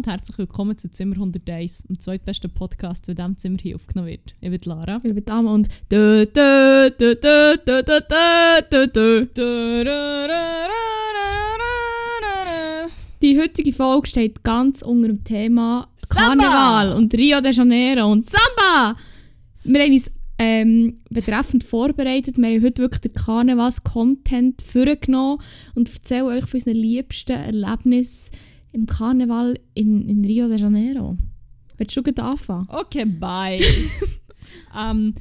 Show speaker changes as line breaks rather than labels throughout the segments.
und herzlich willkommen zu Zimmer 101, dem zweitbesten Podcast, der in diesem Zimmer hier aufgenommen wird. Ich bin Lara.
Ich bin Dame und. Die heutige Folge steht ganz unter dem Thema Karneval und Rio de Janeiro und Samba! Wir haben uns ähm, betreffend vorbereitet. Wir haben heute wirklich den Karnevals-Content vorgenommen und erzählen euch von unseren liebsten Erlebnissen im Karneval in, in Rio de Janeiro. Willst du gleich anfangen?
Okay, bye. ähm,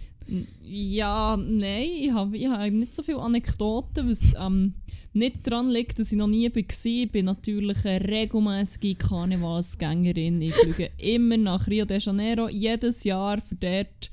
ja, nein, ich habe ich hab nicht so viele Anekdoten, was ähm, nicht daran liegt, dass ich noch nie war. Ich bin natürlich eine regelmäßige Karnevalsgängerin. Ich fliege immer nach Rio de Janeiro, jedes Jahr für dort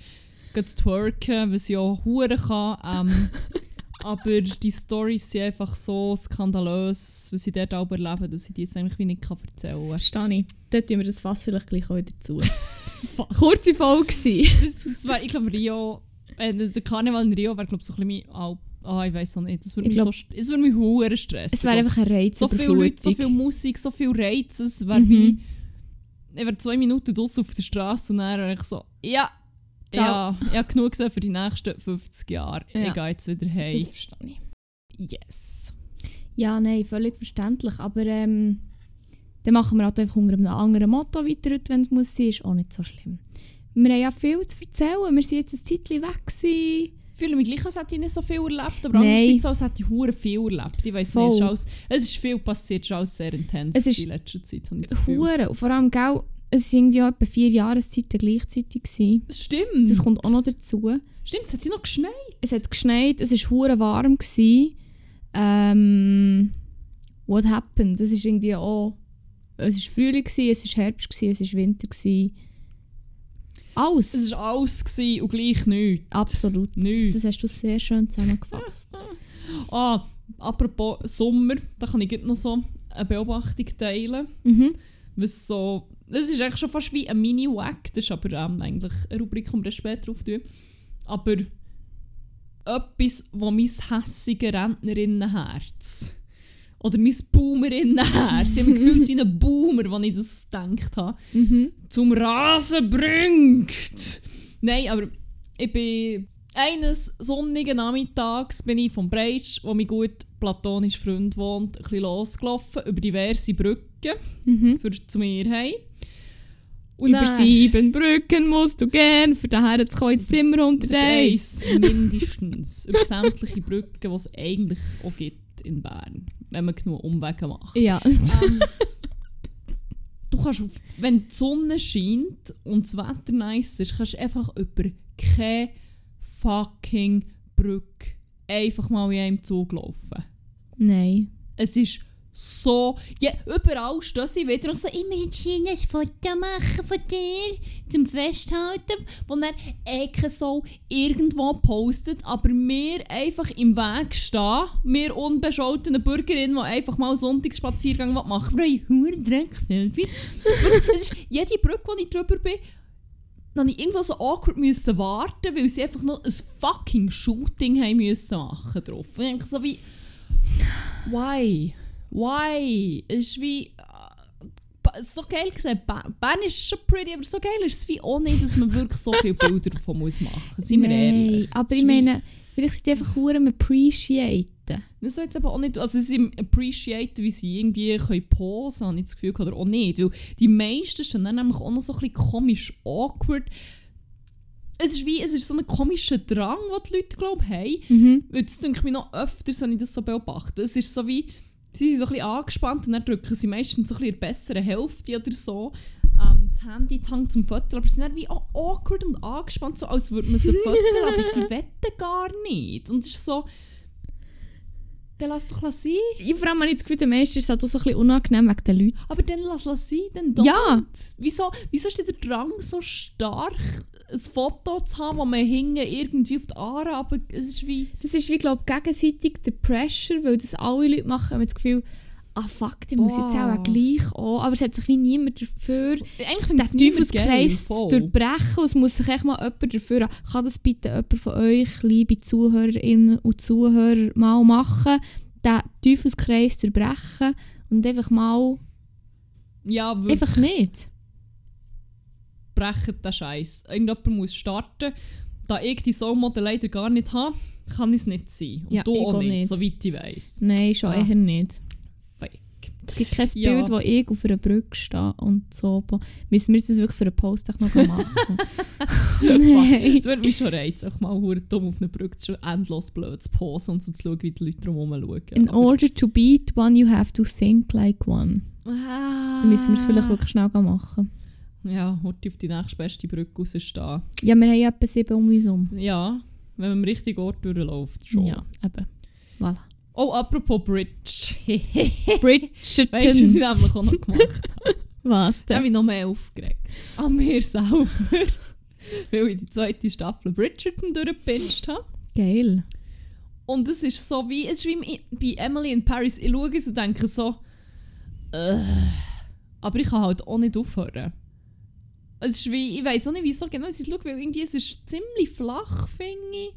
zu twerken, was ich auch hure kann. Ähm, aber die Storys sind einfach so skandalös, was sie dort auch erleben, dass ich die jetzt eigentlich wie nicht kann
Das
erzählen kann.
verstehe ich. Dort tun wir das Fass vielleicht gleich auch wieder zu. Kurze Folge
das, das wär, ich glaube, Rio, äh, der Karneval in Rio wäre, glaube so ein bisschen mein Alp. Ah, ich weiß auch nicht. Das würde
Ich
mich,
glaub-
so, es würde mich hure stressen.
Es wäre einfach ein Reiz
so viele Leute, so viel Musik, so viel Reiz. Es wäre
Mhm.
wie. Ich wäre zwei Minuten draußen auf der Straße und dann wäre ich so, ja,
Ciao.
ja, ich habe genug gesehen für die nächsten 50 Jahre.
Ja.
Ich gehe jetzt wieder
Das
heim.
verstehe ich.
Yes.
Ja, nein, völlig verständlich. Aber ähm, dann machen wir halt einfach unter einem anderen Motto weiter, wenn es muss sein. Ist auch nicht so schlimm. Wir haben ja viel zu erzählen. Wir sind jetzt ein Zeitchen weg. Gewesen.
Ich fühle mich gleich, als hätte ich nicht so viel erlebt, aber
Nein.
andererseits auch, als hätte ich hure viel erlebt. Ich weiß nicht, es ist, alles, es ist viel passiert, es ist alles sehr intens
Es ist
in letzter Zeit. Das Gefühl.
Hure. Vor allem, gell, es waren ja etwa vier Jahreszeiten gleichzeitig. Gewesen.
Das stimmt.
Das kommt auch noch dazu.
Stimmt, es hat ja noch geschneit.
Es hat geschneit, es war hure warm. Gewesen. Ähm, what happened? Das ist irgendwie auch... Es war Frühling, gewesen, es war Herbst, gewesen, es war Winter. Gewesen. Alles.
Es war alles gewesen und gleich nichts.
Absolut. Das,
Nichts.
das hast du sehr schön zusammengefasst.
Ah, apropos Sommer, da kann ich noch so eine Beobachtung teilen.
mhm.
Was so, das ist eigentlich schon fast wie ein Mini-Wack, das ist aber ähm, eigentlich eine Rubrik, die wir später drauf tun. Aber etwas, wo mein hässiger Rentnerinnenherz oder mein Boomerinnenherz, ich habe gefühlt wie ein Boomer, als ich das gedacht habe,
Mhm.
zum Rasen bringt. Nein, aber ich bin eines sonnigen Nachmittags bin ich vom Breitsch, wo mein gut platonischer Freund wohnt, ein bisschen losgelaufen über diverse Brücken
Mhm.
für zu mir heim.
Über sieben Brücken musst du gern, für daher zu kommen ins Zimmer unter eins.
eins, mindestens. über sämtliche Brücken, die es eigentlich auch gibt in Bern, wenn man genug Umwege macht.
Ja.
Ähm, du kannst, auf, wenn die Sonne scheint und das Wetter nice ist, kannst du einfach über keine fucking Brücke einfach mal in einem Zug laufen.
Nein.
Es ist so. Ja, überall stehen sie wieder und so, ich möchte hier ein Foto machen von dir zum Festhalten, wo er Ecke so irgendwo postet, aber wir einfach im Weg stehen, wir unbescholtene Bürgerinnen, die einfach mal Sonntagsspaziergang machen wollen, wir haben hure Dreck-Selfies. Es ist jede Brücke, wo ich drüber bin, dann ich irgendwo so awkward müssen warten, weil sie einfach noch ein fucking Shooting haben müssen machen drauf. Und ich so wie, why? Why? Es ist wie, äh, so geil gesehen, Bern ist schon pretty, aber so geil ist es wie auch nicht, dass man wirklich so viele Bilder davon muss machen muss. Seien wir
Nein,
ehrlich.
aber ich meine, vielleicht sind die einfach hure am appreciaten.
Das soll jetzt aber auch nicht, also sie appreciaten, wie sie irgendwie können posen, habe ich das Gefühl, oder auch nicht, weil die meisten sind dann nämlich auch noch so ein bisschen komisch awkward. Es ist wie, es ist so ein komischer Drang, den die Leute, glaube ich, haben.
Mhm.
Weil das denke ich mir noch öfters, wenn ich das so beobachte. Es ist so wie, sie sind so ein bisschen angespannt und dann drücken sie meistens so ein bisschen in der besseren Hälfte oder so ähm, das Handy Hand zum Foto, aber sie sind dann wie auch awkward und angespannt, so als würde man sie fotografieren, aber sie wetten gar nicht. Und es ist so, dann lass doch sein.
Ja, vor allem habe ich das Gefühl, den meisten ist es halt auch so ein bisschen unangenehm wegen den Leuten.
Aber dann lass es sein, dann don't.
Ja.
Wieso, wieso ist der Drang so stark, ein Foto zu haben, wo man hinten irgendwie auf die Aare, aber es ist wie...
Das ist wie, glaube ich, gegenseitig der Pressure, weil das alle Leute machen, haben das Gefühl, ah fuck, der muss jetzt
Boah.
auch gleich an. Aber es hat sich wie niemand dafür,
Eigentlich
den Teufelskreis zu durchbrechen. Es muss sich echt mal jemand dafür haben. Kann das bitte jemand von euch, liebe Zuhörerinnen und Zuhörer, mal machen? Den Teufelskreis durchbrechen und einfach mal
Ja, wirklich.
Einfach nicht.
Brechen den Scheiß. Irgendjemand muss starten. Da ich die Soulmodel leider gar nicht habe, kann es nicht sein. Und
Ja,
du
ich
auch nicht,
nicht.
soweit ich weiss.
Nein, schon
Ah.
eher nicht.
Fake.
Es gibt kein
Ja.
Bild, wo ich auf einer Brücke stehe und so. Müssen wir das wirklich für einen Post noch machen? Nein.
Es würde mich schon reizen, auch mal dumm auf einer Brücke zu endlos blöd zu posen und so zu schauen, wie die Leute drumherum schauen.
In
Aber-
order to beat one, you have to think like one.
Ah.
Dann müssen wir es vielleicht wirklich schnell machen.
Ja, heute auf die nächstbeste Brücke rausstehen.
Ja, wir haben ja etwa sieben um uns herum.
Ja, wenn man am richtigen Ort durchläuft, schon.
Ja, eben. Voilà.
Oh, apropos Bridge. weißt du, was ich
Bridgerton.
nämlich auch noch gemacht habe?
Was
Da habe
denn?
ich noch mehr aufgeregt. An mir selber. Weil ich die zweite Staffel Bridgerton durchgepinscht habe.
Geil.
Und es ist so wie, es ist wie bei Emily in Paris. Ich schaue es und denke so, äh, aber ich kann halt auch nicht aufhören. Es ist wie, ich weiß auch nicht wieso genau ich es schaue, weil irgendwie es ist ziemlich flach, finde ich.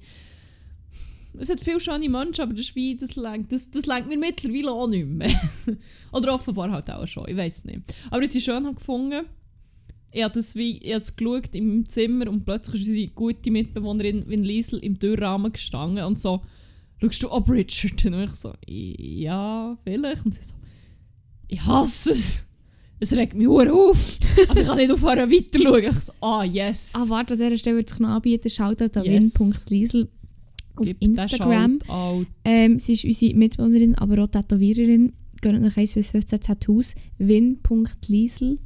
Es hat viele schöne Menschen, aber das ist wie, das lenkt, das, das mir mittlerweile auch nicht mehr. Oder offenbar halt auch schon, ich weiß nicht. Aber was ich schön habe gefunden, ich habe das wie, ich habe es geschaut im Zimmer und plötzlich ist unsere gute Mitbewohnerin Vin Liesel im Türrahmen gestanden und so, schaust du ab Bridgerton? Und ich so, ja, vielleicht. Und sie so, ich hasse es. Es regt mich hure auf. aber ich kann nicht aufhören weiter schauen. Ich so, ah, yes.
Ah, warte, an dieser Stelle würde sich noch anbieten. Schaut an
Yes.
win.liesel auf
Gib
Instagram. Ähm, sie ist unsere Mitbewohnerin, aber auch Tätowiererin. Geht nach 1 bis 15 Tattoos. win.liesel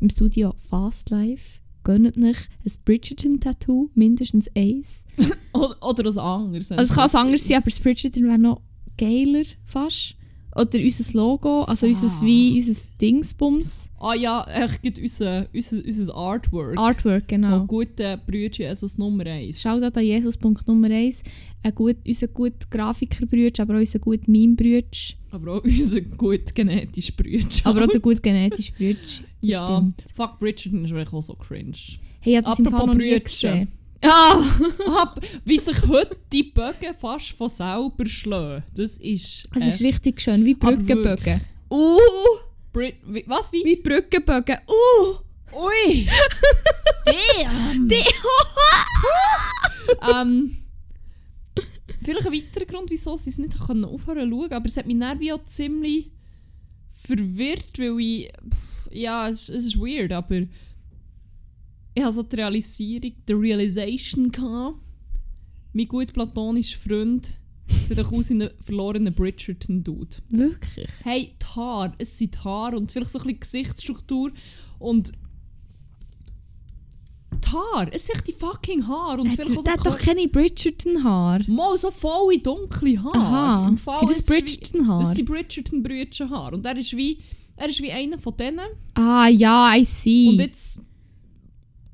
im Studio Fast Life. Gönnt euch ein Bridgerton-Tattoo, mindestens eins.
Oder, oder was anderes.
Also es kann was anderes sein, aber das Bridgerton wäre noch geiler fast. Oder unser Logo, also unser,
Ah.
wie unser Dingsbums.
Ah ja, echt unser, unser, unser Artwork.
Artwork, genau.
Von guten Brüdchen, Jesus Nummer 1.
Shoutout an Jesus.Nummer Nummer 1. Ein gut, unser gut Grafikerbrütsch, aber auch unser gut Meme-Brütsch.
Aber auch unser gut genetisches Brüdchen.
Aber auch der gut genetische. Das
Ja,
stimmt.
fuck Bridgerton ist wirklich auch so cringe.
Hey, ich habe das im
Apropos
Fall noch nie
Brütchen.
gesehen. Ah!
Aber wie sich heute die Bögen fast von selber schlagen, das ist...
Es ist
äh,
richtig schön, wie Brückenbögen.
Uh! Brit was, wie?
Wie Brückenbögen. Uh!
Ui! Damn! ähm, vielleicht ein weiterer Grund, wieso sie es nicht können aufhören zu schauen, aber es hat mich wie auch ziemlich verwirrt, weil ich... pff, Ja, es, es ist weird, aber... Ich hatte so die Realisierung, die Realization gehabt, mein gut platonischer Freund sieht doch aus wie ein verlorener Bridgerton-Dude.
Wirklich?
Hey, die Haare, es sind die Haare und vielleicht so ein bisschen Gesichtsstruktur und die Haare, es sind echt die fucking Haare und
Der,
vielleicht auch
hat doch keine Bridgerton-Haare.
mal so volle dunkle Haare.
Aha.
Im Fall
Sind das Bridgerton-Haare?
Das sind Bridgerton Haare und er ist wie er ist wie einer von denen
Ah ja, I see.
und jetzt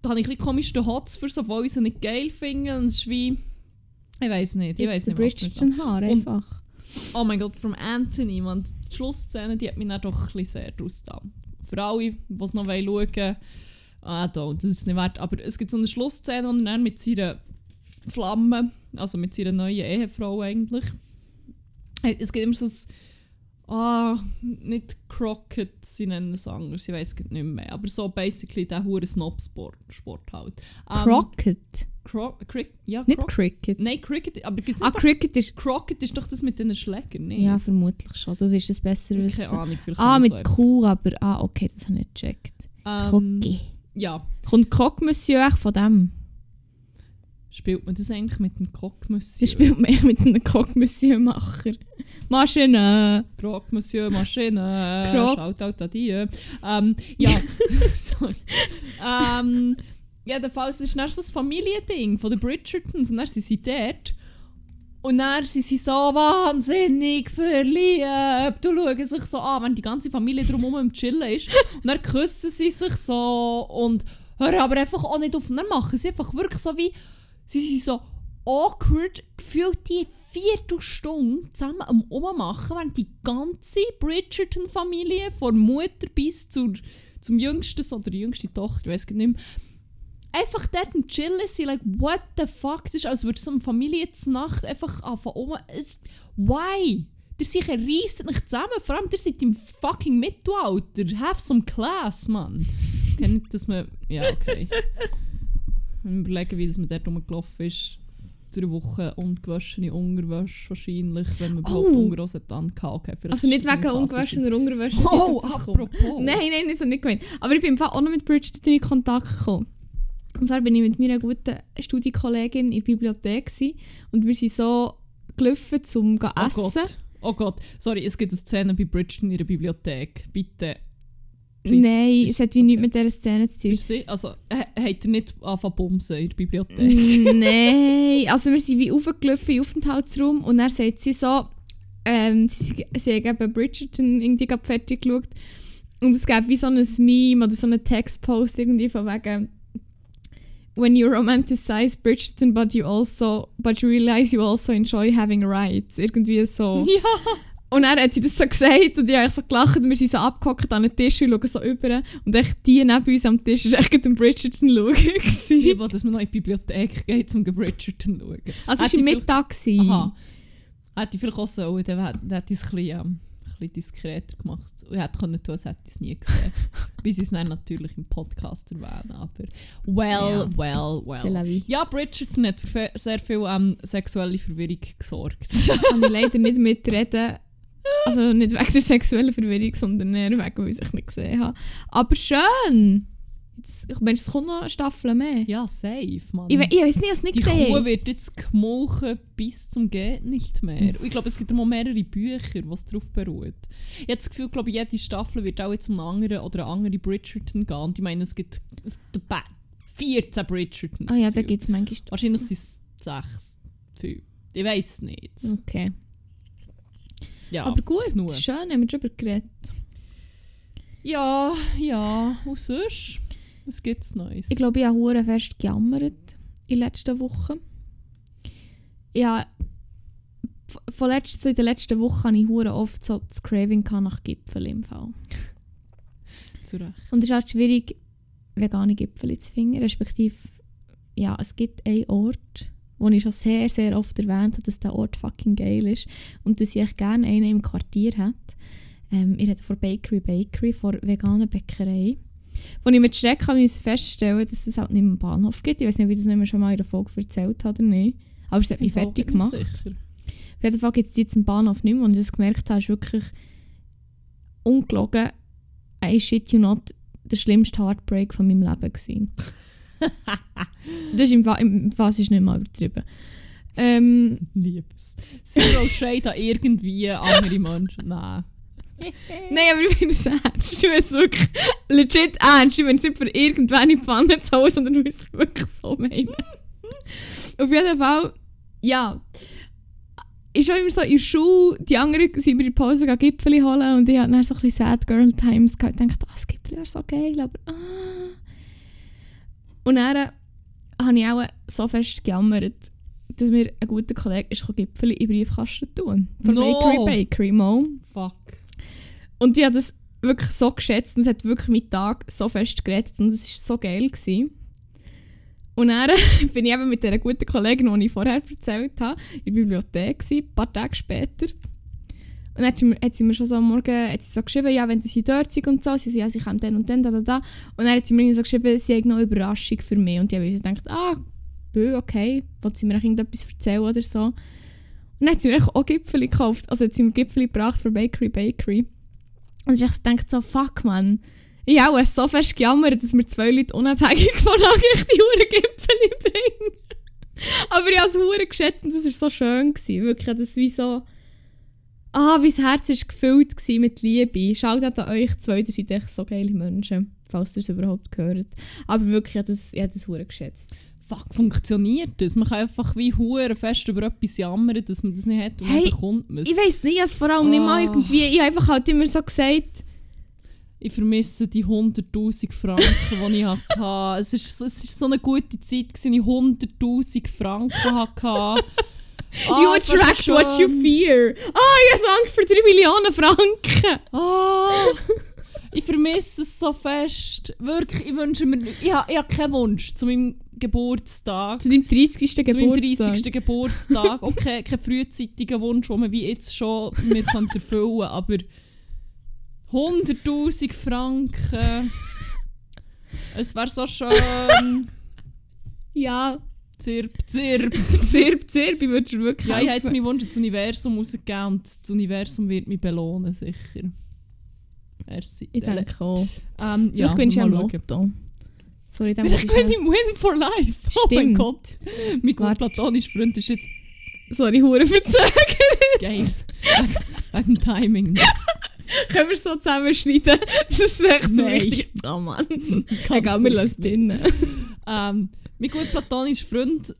da habe ich ein komisch den Hots für so, weil ich sie nicht geil finde und es ist wie ich weiß nicht, ich weiß nicht was damit
Bridgerton-Haare
Und-
einfach.
Oh mein Gott, from Anthony, man. Die Schlussszene, die hat mich dann doch ein bisschen sehr rausgetan. Für alle, die es noch schauen wollen, ah, don't, das ist nicht wert. Aber es gibt so eine Schlussszene, wo er dann mit seiner Flamme, also mit seiner neuen Ehefrau eigentlich, es gibt immer so ein, ah, nicht Crockett, sie nennen es anders, ich weiß es nicht mehr, aber so basically der hure Snob-Sport Sport halt. Ähm,
Crockett.
Cro Crick, ja,
Nicht
Croc
Cricket.
Nein, Cricket, aber gibt's
Ah,
nicht doch,
Cricket ist...
Crockett ist doch das mit den Schlägern, nicht?
Ja, vermutlich schon. Du wirst es besser
Keine
wissen.
Ahnung, vielleicht
Ah, mit
so
Kuh, aber... Ah, okay, das habe ich nicht gecheckt.
Ähm. Ja,
Kommt Croque Monsieur echt von dem?
spielt man das eigentlich mit dem Cockmüsse?
Sie spielt man echt mit einem Croque Monsieur Macher. Maschine.
Croque Monsieur Maschine.
Croc.
Shoutout an die. Ähm, ja, sorry. Ähm, jedenfalls ist dann so das Familiending von den Bridgertons und dann sind sie dort. Und dann sind sie so wahnsinnig verliebt. Du schauen sich so an, wenn die ganze Familie drumherum am Chillen ist. Und dann küssen sie sich so und hören aber einfach auch nicht auf. Und dann machen sie einfach wirklich so wie... Sie sind so awkward, gefühlt die Viertelstunde zusammen am Ummachen, während die ganze Bridgerton-Familie, von Mutter bis zur, zum jüngsten Sohn oder die jüngste Tochter, ich weiß nicht mehr, einfach dort am Chillen sind, like, what the fuck? Das ist, als würde so eine Familie zur Nacht einfach anfangen um. Es, why? Ihr seid reissen euch zusammen. Vor allem, ihr seid im fucking Mittelalter. Have some class, Mann. Kennt dass man... Ja, okay. Wenn wir überlegen, wie das man dort rumgelaufen ist. Drei Wochen ungewaschene Unterwäsche wahrscheinlich, wenn man überhaupt
Oh.
Unterhose dann vielleicht
Also nicht wegen ungewaschener Unterwäsche.
Oh, apropos.
Nein, nein, das habe ich nicht gemeint. Aber ich bin im Fall auch noch mit Bridgerton in Kontakt gekommen. Und zwar bin ich mit meiner guten Studienkollegin in der Bibliothek gewesen, und wir sind so gelaufen, um zu
Oh
essen.
Gott. Oh Gott. Sorry, es gibt eine Szene bei Bridgeton in der Bibliothek. Bitte.
Nein, es hat wie nichts
Okay.
mit dieser Szene zu tun.
Sie? Also, ha- habt ihr nicht angefangen bumsen in der Bibliothek?
Nein, also wir sind wie aufgelaufen in den Aufenthaltsraum und dann sagt sie so, ähm, sie, sie haben eben Bridgerton irgendwie gerade fertig geschaut und es gab wie so ein Meme oder so einen Textpost irgendwie von wegen When you romanticize Bridgerton but you also but you realize you also enjoy having rights. Irgendwie so.
Ja.
Und dann hat sie das so gesagt und ich habe so gelacht und wir sind so abgehockt an den Tisch und schauen so über und echt die neben uns am Tisch war echt den Bridgerton schauen.
Ich will, dass man noch in die Bibliothek geht, um Bridgerton zu schauen.
Also es war Mittag.
Aha. Hätte ich vielleicht auch sollen, dann hätte ich es ein bisschen, ähm, ein bisschen diskreter gemacht. Und ich hätte können tun, als hätte ich es nie gesehen. Bis ich es dann natürlich im Podcast erwähne. Aber well,
Ja.
well, well. Ja, Bridgerton hat für sehr viel ähm, sexuelle Verwirrung gesorgt.
kann ich leider nicht mitreden. Also nicht wegen der sexuellen Verwirrung, sondern eher wegen, weil ich es nicht gesehen habe. Aber schön! Jetzt, ich meine, es kommt noch eine Staffel mehr.
ja, safe, Mann.
Ich, we- ich weiß nicht, ich es nicht
Die Kuh
gesehen.
wird jetzt gemolken bis zum geht nicht mehr. Und ich glaube, es gibt auch mehrere Bücher, was darauf beruht. Ich habe das Gefühl, glaube jede Staffel wird auch jetzt um einen anderen oder eine andere Bridgerton gehen. Und ich meine, es gibt, es gibt ba- 14 Bridgertons.
Ah ja, da gibt es manchmal...
Wahrscheinlich sind es sechs. Viel. Ich weiß es nicht.
Okay.
Ja,
Aber gut,
genug.
schön, haben wir darüber geredet.
Ja, ja. Und sonst? Was gibt es Neues?
Ich glaube, ich habe hure fest gejammert in den letzten Wochen. Ja, von letzt, so in den letzten Wochen hatte ich hure oft so das Craving nach Gipfel im Fall.
Zu Recht.
Und es ist halt schwierig, vegane Gipfel zu finden. Respektive, ja, es gibt einen Ort, wo ich schon sehr, sehr oft erwähnt habe, dass der Ort fucking geil ist. Und dass ich gerne einen im Quartier hätte. Ähm, ich rede von Bakery Bakery, von veganer Bäckerei. Wo ich mit Schreck habe müssen feststellen dass es halt nicht mehr am Bahnhof gibt. Ich weiß nicht, wie ich das nicht mehr schon mal in der Folge erzählt habe oder nicht. Aber es hat mich
Im Fall
fertig gemacht.
sicher.
Auf jeden Fall gibt es jetzt am Bahnhof nicht mehr. Und ich das gemerkt habe, ist wirklich ungelogen, I shit you not, der schlimmste Heartbreak von meinem Leben gewesen. das ist im Fall ist nicht mal übertrieben. Ähm,
Liebes. Zero Shade an irgendwie andere Menschen. Nein.
nein, aber ich meine es ernst. Ich meine es wirklich legit ernst. Ich meine es nicht für irgendwann in die Pfanne zu hauen, sondern ich es wirklich so meinen. Auf jeden Fall, ja. ist auch immer so in der Schule, die anderen sind mir in der Pause gegangen, Gipfeli holen und ich hatte dann so ein bisschen Sad Girl Times gehabt und dachte, das Gipfeli wäre so geil, aber ah. Und dann äh, habe ich auch so fest gejammert, dass mir ein guter Kollege ist Gipfeli in den Briefkasten tun. Von
No.
Bakery Bakery Mom.
Fuck.
Und ich habe das wirklich so geschätzt und es hat wirklich meinen Tag so fest gerettet und es war so geil. Gewesen. Und dann bin ich eben mit dieser guten Kollegin, die ich vorher erzählt habe, in der Bibliothek, gewesen, ein paar Tage später. Und dann hat sie mir, schon so am Morgen hat sie so geschrieben, ja, wenn sie dort sind und so, sie sagen, ja, sie kommen dann und dann, da, da, da. Und dann hat sie mir so geschrieben, sie hat noch eine Überraschung für mich. Und ich habe gedacht, ah, bö, okay, wollte sie mir irgendetwas erzählen oder so. Und dann hat sie mir auch Gipfeli gekauft, also hat sie mir Gipfeli gebracht für Bakery Bakery. Und ich dachte so, fuck man. Ich habe so fest gejammert, dass mir zwei Leute unabhängig voneinander die Huren Gipfeli bringen. Aber ich habe es geschätzt und das war so schön. Gewesen. Wirklich, das wie so... Ah, mein Herz war gefüllt mit Liebe. Schaut an euch zwei, ihr seid echt so geile Menschen. Falls ihr es überhaupt gehört. Aber wirklich, ich habe das, ich habe das hure geschätzt.
Fuck, funktioniert das? Man kann einfach wie hure fest über etwas jammern, dass man das nicht hat und
Hey,
dann bekommt man es.
Ich weiss nicht, es vor allem nicht mal
Ah.
irgendwie... Ich habe einfach halt immer so gesagt...
Ich vermisse die 100'000 Franken, die ich hatte. Es war so, es ist so eine gute Zeit, gewesen, ich 100'000 Franken hatte. Ah,
you
so
attract what you fear. Ah, ich habe Angst für 3 Millionen Franken.
Ah, ich vermisse es so fest. Wirklich, ich wünsche mir... Ich habe, ich habe keinen Wunsch zu meinem Geburtstag.
Zu deinem 30.
Zu meinem
Geburtstag.
30. Geburtstag. Okay, kein frühzeitiger Wunsch, den man wie jetzt schon mir kann erfüllen aber 100'000 Franken. Es wäre so schön.
Ja,
Zirp, zirp.
Zirp, Zirp, ich würde wirklich
Ja, ich jetzt meinen Wunsch ins Universum rausgegeben und das Universum wird mich belohnen, sicher. Merci.
Ich denke auch.
Ähm, ja,
Vielleicht gewinnst du ja
mal.
Lotto. Sorry, dann
Vielleicht
muss ich
bin ich im Win for Life. Oh mein
Stimmt.
Gott. Mein gut
Warte.
platonischer Freund ist jetzt
Sorry, hure verzögert.
geil. wegen, dem Timing.
Können wir es so zusammenschneiden? Das ist echt so
Nein.
wichtig. Oh Mann. Egal, wir lassen es drinnen.
Ähm, mein gut platonischer Freund,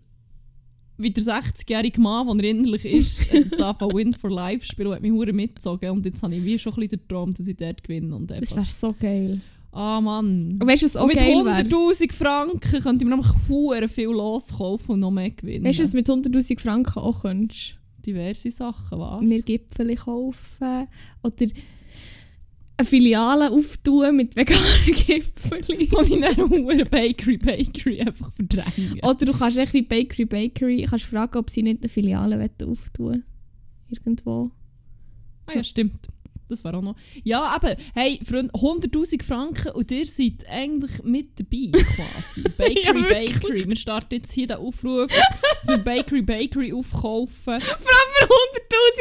wie der 60-jährige Mann, der er innerlich ist, hat jetzt angefangen Win for Life spielen und hat mich hure mitgezogen. Und jetzt habe ich wie schon ein bisschen den Traum, dass ich dort gewinne. Und
Das wäre so geil.
ah Mann.
Und weißt du, was auch
Und mit
geil wäre?
100'000 Franken könnte ich mir nämlich hure viel loskaufen und noch mehr gewinnen.
Weißt du, was mit 100'000 Franken auch könntest?
Diverse Sachen, was?
Mir Gipfel kaufen oder eine Filiale auftun mit veganen Gipfeln.
Und ich dann hure Bakery Bakery einfach verdrängen.
Oder du kannst echt wie Bakery Bakery kannst fragen, ob sie nicht eine Filiale auftun Irgendwo.
Ah ja, stimmt. Das wäre auch noch. Ja, aber hey, Freunde, 100'000 Franken und ihr seid eigentlich mit dabei quasi. Bakery
Ja.
Bakery. Wir starten jetzt hier den Aufruf, dass wir Bakery Bakery aufkaufen.
Für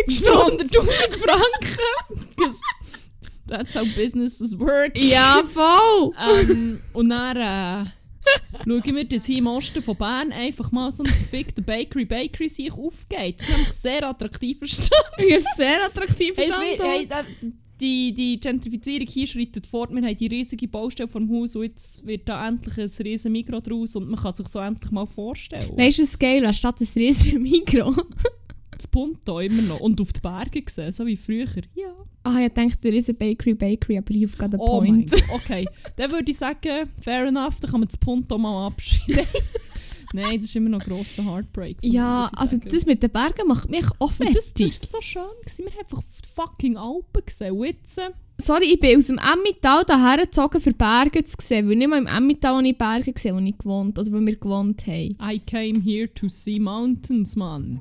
100'000
Für 100'000 Franken. That's how businesses work.
Ja, voll!
Ähm, und dann äh, schauen wir, dass hier im Osten von Bern einfach mal so ein verfickter Bakery Bakery sich aufgeht. Das ist nämlich ein sehr attraktiver Stadt.
Ihr sehr attraktiv
Hey, es hey, da- die, die Gentrifizierung hier schreitet fort. Wir haben die riesige Baustelle vor dem Haus und jetzt wird da endlich ein riesen Mikro draus und man kann sich so endlich mal vorstellen.
Weißt du, was geil wäre? Statt ein riesiges Mikro.
Das Punto immer noch. Und auf die Berge gesehen, so wie früher. Ja.
Ah, ich dachte, der ist ein Bakery Bakery, aber you've got a
Oh
point.
Okay, dann würde ich sagen, fair enough, dann kann man das Punto mal abschreiben. Nein, das ist immer noch ein grosser Heartbreak. mir,
ja,
ich
also das mit den Bergen macht mich auch
Und
fertig.
das, das war so schön. Gewesen. Wir haben einfach die fucking Alpen gesehen. Und jetzt, äh,
Sorry, ich bin aus dem Emmental hierher gezogen, für Berge zu sehen. Weil nicht mal im Emmental habe ich Berge gesehen, wo ich gewohnt oder wo wir gewohnt haben.
I came here to see mountains, Mann.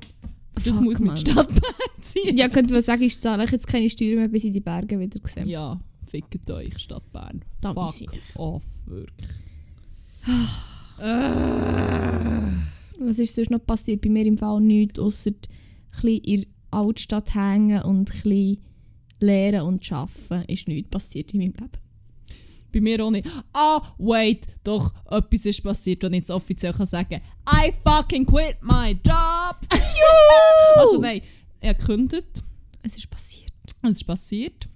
Das
Fuck,
muss mit
Mann.
Stadtbahn sein.
Ja, könnte man sagen, ich zahle jetzt keine Steuern mehr, bis ich die Berge wieder sehe.
Ja, fickt euch, Stadt Bern.
Da
Fuck off, wirklich.
Was ist sonst noch passiert? Bei mir im Fall nichts, außer ein bisschen in der Altstadt hängen und ein bisschen lernen und arbeiten. Ist nichts passiert in meinem Leben.
Bei mir auch nicht. Ah, wait, doch, etwas ist passiert, und ich jetzt offiziell kann sagen I fucking quit my job! also nein, er gekündigt.
Es ist passiert.
Es ist passiert.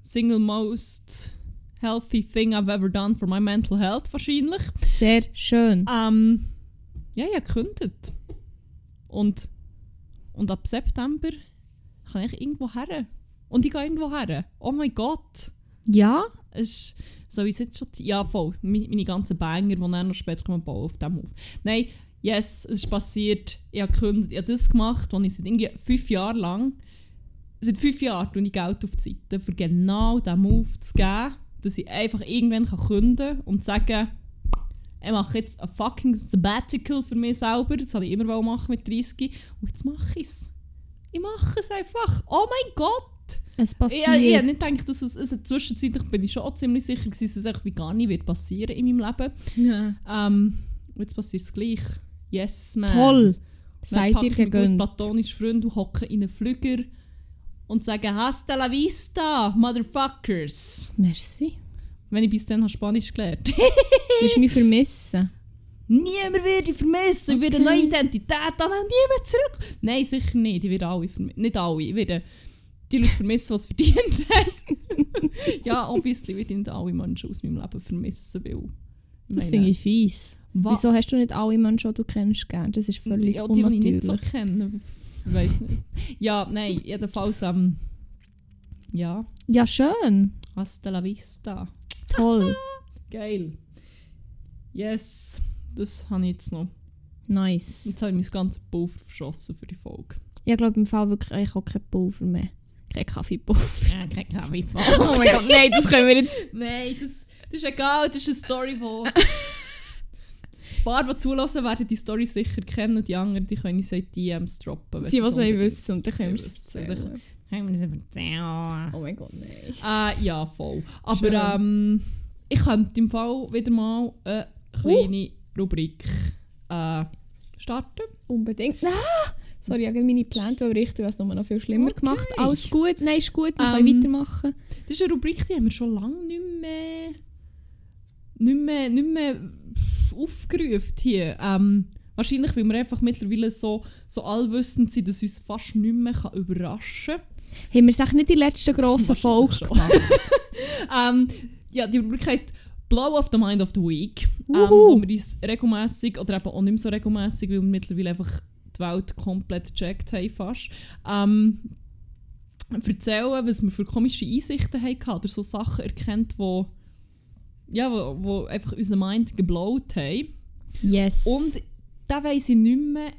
Single most healthy thing I've ever done for my mental health wahrscheinlich.
Sehr schön.
Ähm, ja, ich habe gekündigt. Und, und ab September kann ich irgendwo her. Und ich gehe irgendwo her. Oh mein Gott.
Ja?
Ist, soll ich jetzt schon... Ja, voll. Meine, meine ganzen Banger, die dann noch später kommen, bauen auf dem auf. Nein, yes, es ist passiert. Ich habe gekündigt. Ich habe das gemacht, was ich seit irgendwie fünf Jahren lang... Seit fünf Jahren tue ich Geld auf die Seite, für genau diesen Move zu geben, dass ich einfach irgendwann kann künden und sagen ich mache jetzt ein fucking Sabbatical für mich selber. Das habe ich immer machen mit 30. Und jetzt mache ich es. Ich mache es einfach. Oh mein Gott!
Es
Ich,
passiert.
ich, ich habe nicht gedacht, dass es, es zwischenzeitlich bin ich schon ziemlich sicher gewesen, dass es gar nicht wird passieren in meinem Leben.
Ja.
Ähm, jetzt passiert es gleich. Yes, man.
Toll. Seid ihr
ich
gegönnt.
platonischen Freund und hocke in einen Flüger und sage Hasta la vista, Motherfuckers.
Merci.
Wenn ich bis dann habe Spanisch gelernt
Du wirst mich vermissen.
Niemand wird dich vermissen, ich werde eine neue Identität haben niemand zurück. Nein, sicher nicht, ich werde alle vermissen. Nicht alle, ich werde die Leute vermissen, die es verdient haben. ja, obviously ich nicht alle Menschen aus meinem Leben vermissen, weil...
Das finde ich fies.
wa-
Wieso hast du nicht alle Menschen, die du kennst, gern? Das ist völlig
ja, die, die ich
unnatürlich.
nicht so kenne. Ich weiß nicht. Ja, nein, jedenfalls... Ähm, ja,
Ja, schön.
hasta la vista.
Toll.
Geil. Yes, das habe ich jetzt noch.
Nice.
Jetzt habe ich mein ganzes Pulver verschossen für die Folge.
Ich glaube im Fall wirklich eigentlich auch kein Pulver mehr. Kein Kaffeepulver.
Ja, kein Kaffee.
Oh mein Gott, nein, das können wir jetzt...
Nein, das, das ist egal, das ist eine Story, wo... Das paar, die zulassen, werden die Story sicher kennen und die anderen, die können in DMs droppen.
Die, was
es
wissen und dann können wir es erzählen.
Können wir das erzählen?
Oh mein Gott, nein.
Äh, ja, voll. Aber ähm, ich könnte im Fall wieder mal eine kleine Rubrik äh, starten.
Unbedingt. Ah! Sorry, ich habe meine Pläne richten, weil es noch viel schlimmer
Okay.
gemacht. Alles gut? Nein, ist gut, wir
Ähm,
können weitermachen.
Das ist eine Rubrik, die haben wir schon lange nicht mehr, nicht mehr, nicht mehr aufgerufen hier. Ähm, wahrscheinlich, weil wir einfach mittlerweile so, so allwissend sind, dass uns fast nicht mehr kann überraschen kann.
Haben wir es nicht die letzte grosse Folge gemacht?
ähm, ja, die Rubrik heisst Blow of the Mind of the Week. Ähm, wo wir uns regelmässig oder eben auch nicht mehr so regelmässig, weil wir mittlerweile einfach die Welt komplett gecheckt haben fast. Ähm, erzählen, was wir für komische Einsichten hatten oder so Sachen erkennt, wo, ja, wo, wo einfach unseren Mind geblowt haben.
Yes.
Und da weiss ich nicht mehr.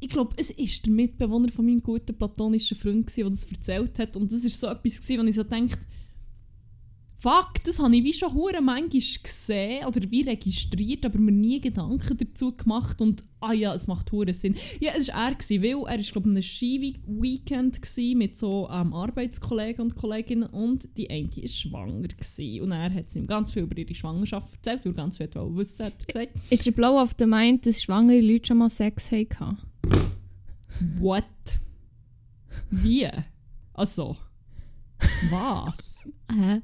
Ich glaube, es war der Mitbewohner von meinem guten platonischen Freund, gewesen, der das erzählt hat. Und das war so etwas, gewesen, wo ich so dachte, fuck, das habe ich wie schon hure manchmal gesehen oder wie registriert, aber mir nie Gedanken dazu gemacht. Und ah ja, es macht hure Sinn. Ja, es war er, gewesen, weil er war, glaube ich, einem Ski-Weekend mit so ähm, Arbeitskollegen und Kolleginnen und die eine war schwanger. Gewesen. Und er hat ihm ganz viel über ihre Schwangerschaft erzählt, weil er ganz viel wissen, hat er gesagt.
ist der Blow of the Mind, dass schwangere Leute schon mal Sex hatten?
What? Wie? Also. Was?
Hä?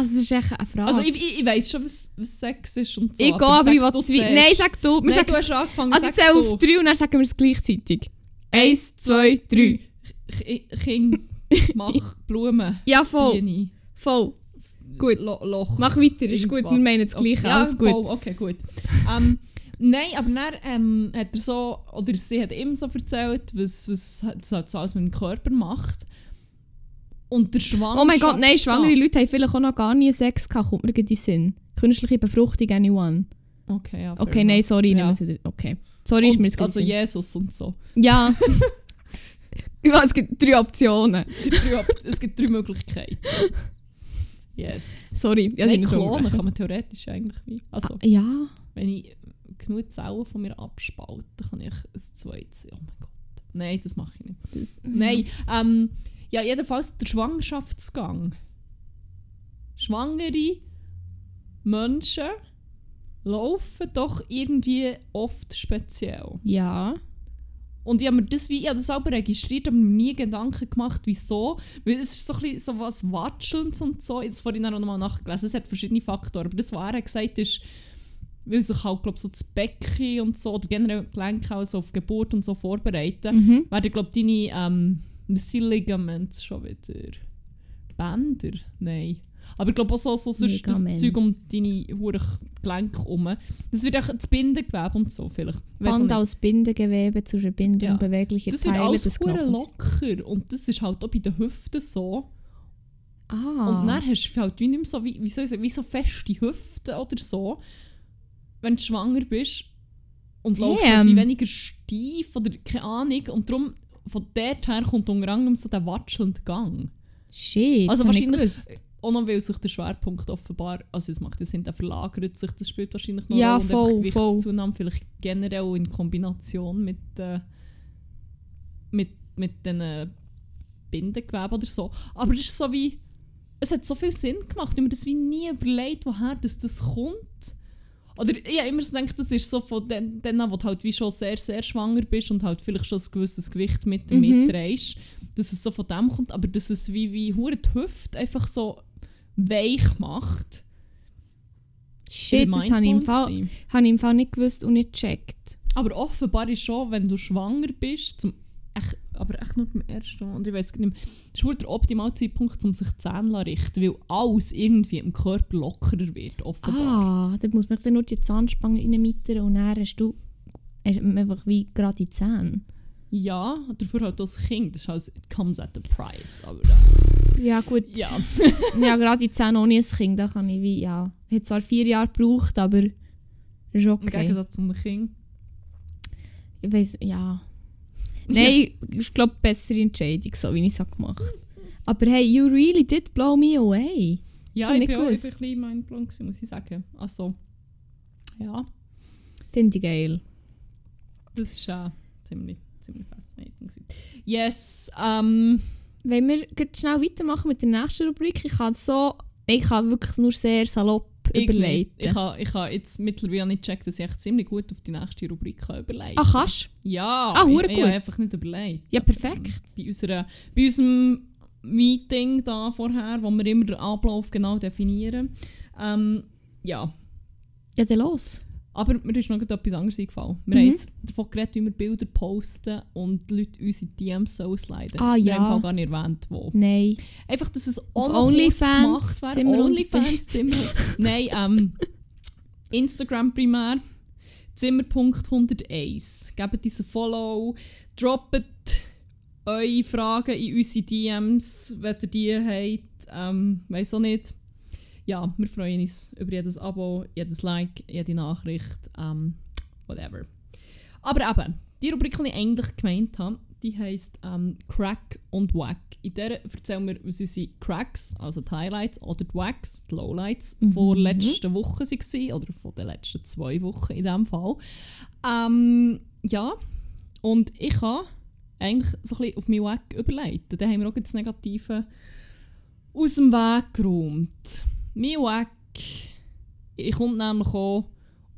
Also, es ist echt eine Frage.
Also ich, ich, ich weiss schon, was, was Sex ist und so.
ich gehe, aber ich will
zuerst.
Nein, sag du. Wir
Nein,
sagen
du hast angefangen,
also,
du.
auf drei und dann sagen wir es gleichzeitig. Eins, zwei, drei.
Kind, mach Blumen,
Ja, voll.
Biene,
Voll. Gut.
Lo Loch.
Mach weiter, ist gut.
Irgendwas.
Wir meinen das Gleiche.
Ja,
Alles gut.
Voll, okay, gut. ähm, nein, aber dann ähm, hat er so, oder sie hat ihm so erzählt, was, was das halt so alles mit dem Körper macht. Und der Schwangerschaft...
Oh mein Gott, nein, schwangere Leute haben vielleicht auch noch gar nie Sex gehabt, kommt mir in den Sinn. Künstliche Befruchtung, anyone.
Okay, ja,
Okay, nein, sorry,
Ja.
nehmen. Okay. Sorry, ist mir jetzt
Und, also Jesus und so.
Ja. ja, es gibt drei Optionen.
Es gibt drei, es gibt drei Möglichkeiten. Yes.
Sorry. Ja,
Nein, klonen kann man theoretisch eigentlich wie. Also,
Ah, ja.
wenn ich genug Zellen von mir abspalte, kann ich ein zweites. Oh mein Gott. Nein, das mache ich nicht.
Das,
Nein, ähm, ja, jedenfalls der Schwangerschaftsgang. Schwangere Menschen laufen doch irgendwie oft speziell.
Ja.
Und ich habe mir das wie, ich habe das selber registriert, aber mir nie Gedanken gemacht, wieso. Weil es ist so ein bisschen so was Watschelndes und so. Jetzt vorhin noch mal nachgelesen. Es hat verschiedene Faktoren. Aber das, was er hat gesagt ist, weil sich halt, glaube so das Becken und so, oder generell die Gelenke auch so auf Geburt und so vorbereiten,
Mhm.
werden, glaube ich, deine ähm, was sind Ligaments schon wieder. Bänder? Nein. Aber ich glaube auch so, so sonst das. Zeug um deine Huren Gelenke herum. Das wird auch das Bindegewebe und so vielleicht.
Band aus Bindegewebe zur Verbindung
Ja.
beweglicher
Das wird
Teile
alles
des Knochens.
locker und das ist halt auch bei den Hüften so.
Ah.
Und dann hast du halt wie nicht mehr so, wie, wie, soll ich sagen, wie so feste Hüften oder so, wenn du schwanger bist und läufst halt wie weniger steif oder keine Ahnung und darum von dort her kommt unter anderem so der watschelnde Gang.
Shit.
Also wahrscheinlich,
gewusst.
auch noch weil sich der Schwerpunkt offenbar, also es macht ja Sinn, der verlagert sich, das spielt wahrscheinlich noch
Ja,
Und
voll.
Gewichtszunahme vielleicht generell in Kombination mit, äh, mit, mit den äh, Bindegewebe oder so. Aber es ist so wie, es hat so viel Sinn gemacht, ich habe mir das wie nie überlegt, woher das, das kommt. Oder ich habe immer so gedacht, das ist so von den, den an, wo du halt wie schon sehr, sehr schwanger bist und halt vielleicht schon ein gewisses Gewicht mit
Mhm.
mitdrehst, dass es so von dem kommt, aber dass es wie, wie hure die Hüfte einfach so weich macht.
Shit, das habe ich, im Fall, habe ich im Fall nicht gewusst und nicht gecheckt.
Aber offenbar ist schon, wenn du schwanger bist, zum, echt, aber echt nur beim ersten Mal, und ich weiß nicht mehr, das ist wohl der optimale Zeitpunkt, um sich die Zähne zu richten, weil alles irgendwie im Körper lockerer wird, offenbar.
Ah, da muss man dann nur die Zahnspange reinmittern und dann hast du hast du einfach wie gerade die Zähne.
Ja, dafür halt das Kind, das ist halt, it comes at a price, aber äh,
Ja gut.
ja.
ja, gerade die Zähne ohne ein Kind, da kann ich wie, ja. Ich zwar vier Jahre gebraucht, aber ist
Im
okay.
Gegensatz zum Kind.
Ich weiß, ja. Nein, ich glaube, bessere Entscheidung, so wie ich es gemacht. Aber hey, you really did blow me away.
Ja, ich
ich
bin, auch, ich bin ein bisschen mindblown gewesen, muss ich sagen. Also, ja.
Finde ich geil.
Das war auch ziemlich, ziemlich fascinating. Yes, ähm,
Wenn wir schnell weitermachen mit der nächsten Rubrik, ich kann so, ich kann wirklich nur sehr salopp. Überleiten.
Ich habe ich ha jetzt mittlerweile nicht gecheckt, dass ich echt ziemlich gut auf die nächste Rubrik kann überleiten
Ah, kannst
Ja,
Ah,
ich,
hure
ich
gut.
habe einfach nicht überlegt.
Ja, perfekt.
Bei, unserer, bei unserem Meeting da vorher, wo wir immer den Ablauf genau definieren. Ähm, ja,
Ja, dann los.
Aber mir ist noch etwas anderes eingefallen. Wir
Mhm.
haben jetzt davon geredet, wie wir Bilder posten und die Leute unsere DMs so sliden.
Ah,
Wir
ja.
haben im Fall gar nicht erwähnt, wo.
Nein.
Einfach, dass es
OnlyFans,
gemacht wäre. OnlyFans, Zimmer. Nein, ähm, Instagram primär. Zimmer.101. Gebt uns ein Follow. Droppt eure Fragen in unsere DMs, wenn ihr die habt. Ähm, weiss auch nicht. Ja, wir freuen uns über jedes Abo, jedes Like, jede Nachricht. Ähm, whatever. Aber eben, die Rubrik, die ich eigentlich gemeint habe, die heisst ähm, Crack und Wack. In der erzählen wir, was unsere Cracks, also die Highlights, oder die Wacks, die Lowlights,
Mhm.
von letzten Wochen waren, oder von den letzten zwei Wochen in diesem Fall. Ähm, ja, und ich habe eigentlich so ein bisschen auf meinen Wack überleiten. Da haben wir auch das Negative aus dem Weg geräumt. Mein Wack, ich komme nämlich auch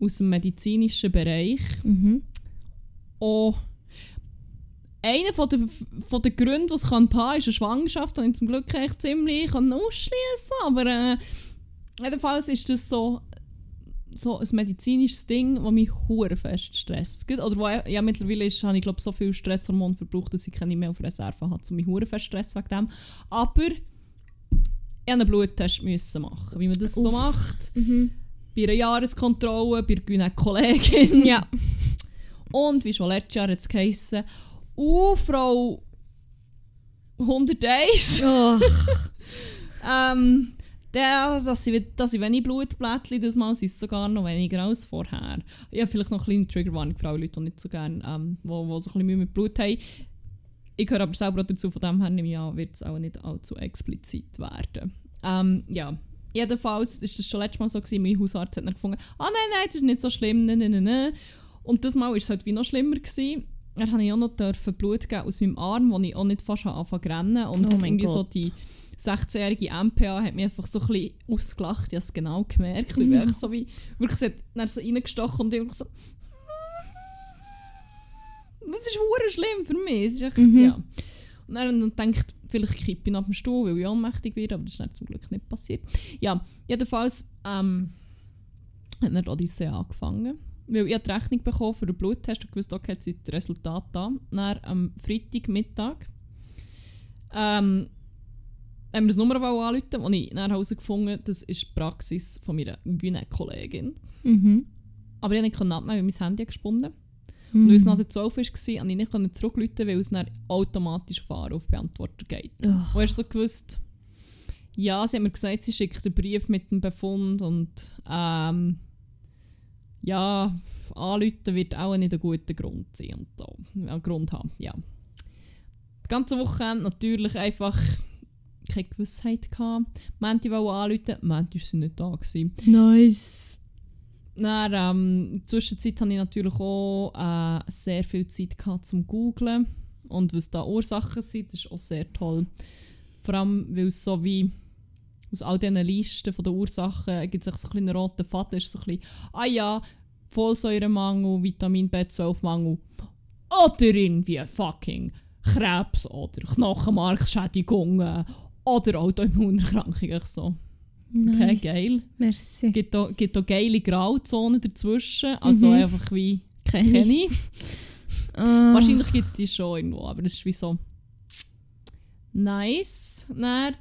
aus dem medizinischen Bereich
Mhm.
auch einer von der, von der Gründe, die es kann haben ist eine Schwangerschaft, habe ich zum Glück echt ziemlich ausschließen aber äh, jedenfalls ist das so, so ein medizinisches Ding, das mich hure fest stresst. Oder wo ja, ja, mittlerweile ist, habe ich glaube so viel Stresshormone verbraucht, dass ich keine mehr auf Reserve habe, um mich hure fest stressen wegen dem. Aber einen Bluttest müssen machen, wie man das so
Uff.
macht.
Mhm.
Bei einer Jahreskontrolle, bei der Gynäkologin.
Ja.
Und wie schon letztes Jahr hat es geheissen, uh, Frau 101,
Oh.
ähm, der, dass, sie, dass wenig Blutblättchen, das Mal sind es sogar noch weniger als vorher. Ja, vielleicht noch eine kleine Triggerwarnung für alle Leute, die nicht so gerne, ähm, wo, wo so ein bisschen Mühe mit Blut haben. Ich gehöre aber selber auch dazu, von dem her nehme ich an, wird es auch nicht allzu explizit werden. Ähm, ja, jedenfalls ist das schon letztes Mal so gewesen, mein Hausarzt hat dann gefunden, ah nein, nein, das ist nicht so schlimm, nein, nein, nein, nein. Und das Mal war es halt wie noch schlimmer. Gewesen. Er ich auch noch dürfen Blut geben aus meinem Arm, wo ich auch nicht fast angefangen zu rennen. Und
Oh
irgendwie so
Gott.
die 16-jährige MPA hat mich einfach so ein bisschen ausgelacht. Ich habe es genau gemerkt. Ich echt so wie, wirklich, sie hat dann so reingestochen und ich so, das ist hure schlimm für mich. Es ist echt,
Mhm.
ja. Und dann, dann denke ich, vielleicht kippe ich nach dem Stuhl, weil ich ohnmächtig werde, aber das ist dann zum Glück nicht passiert. Ja, jedenfalls ähm, hat dann Odyssee angefangen. Weil ich habe die Rechnung bekommen für den Bluttest und gewusst, okay, jetzt sind die Resultate da. Dann am Freitagmittag ähm, haben wir das Nummer anrufen und ich dann herausgefunden, das ist die Praxis von meiner Gynäkologin.
Mhm.
Aber ich konnte nicht abnehmen, weil mein Handy gesponnen
Mhm.
und weil es nach der 12 war, konnte ich nicht zurückrufen, weil es dann automatisch auf Anrufbeantworter geht.
Ugh.
Und hast so gewusst, ja, sie haben mir gesagt, sie schickt einen Brief mit dem Befund und ähm, ja, anrufen wird auch nicht ein guter Grund sein und so. Ja, Grund haben, ja. Die ganze Woche natürlich einfach keine Gewissheit gehabt. Menti wollte anrufen, Menti war sie nicht da. Gewesen.
Nice.
Dann, ähm, in der Zwischenzeit hatte ich natürlich auch äh, sehr viel Zeit gehabt zum Googlen. Und was da Ursachen sind, ist auch sehr toll. Vor allem, weil es so wie aus all diesen Listen von den Ursachen gibt es so ein einen roten Faden. ist so ein bisschen, ah ja, Folsäuremangel, Vitamin B12-Mangel oder irgendwie fucking Krebs oder Knochenmarkschädigungen oder Autoimmunerkrankungen. So.
Nice.
geil.
Merci.
gibt auch, gibt auch geile Grauzonen dazwischen. Also
Mhm.
einfach wie
Kenn ich.
kenne ich.
Ah.
Wahrscheinlich gibt es die schon irgendwo, aber das ist wie so nice. Dann,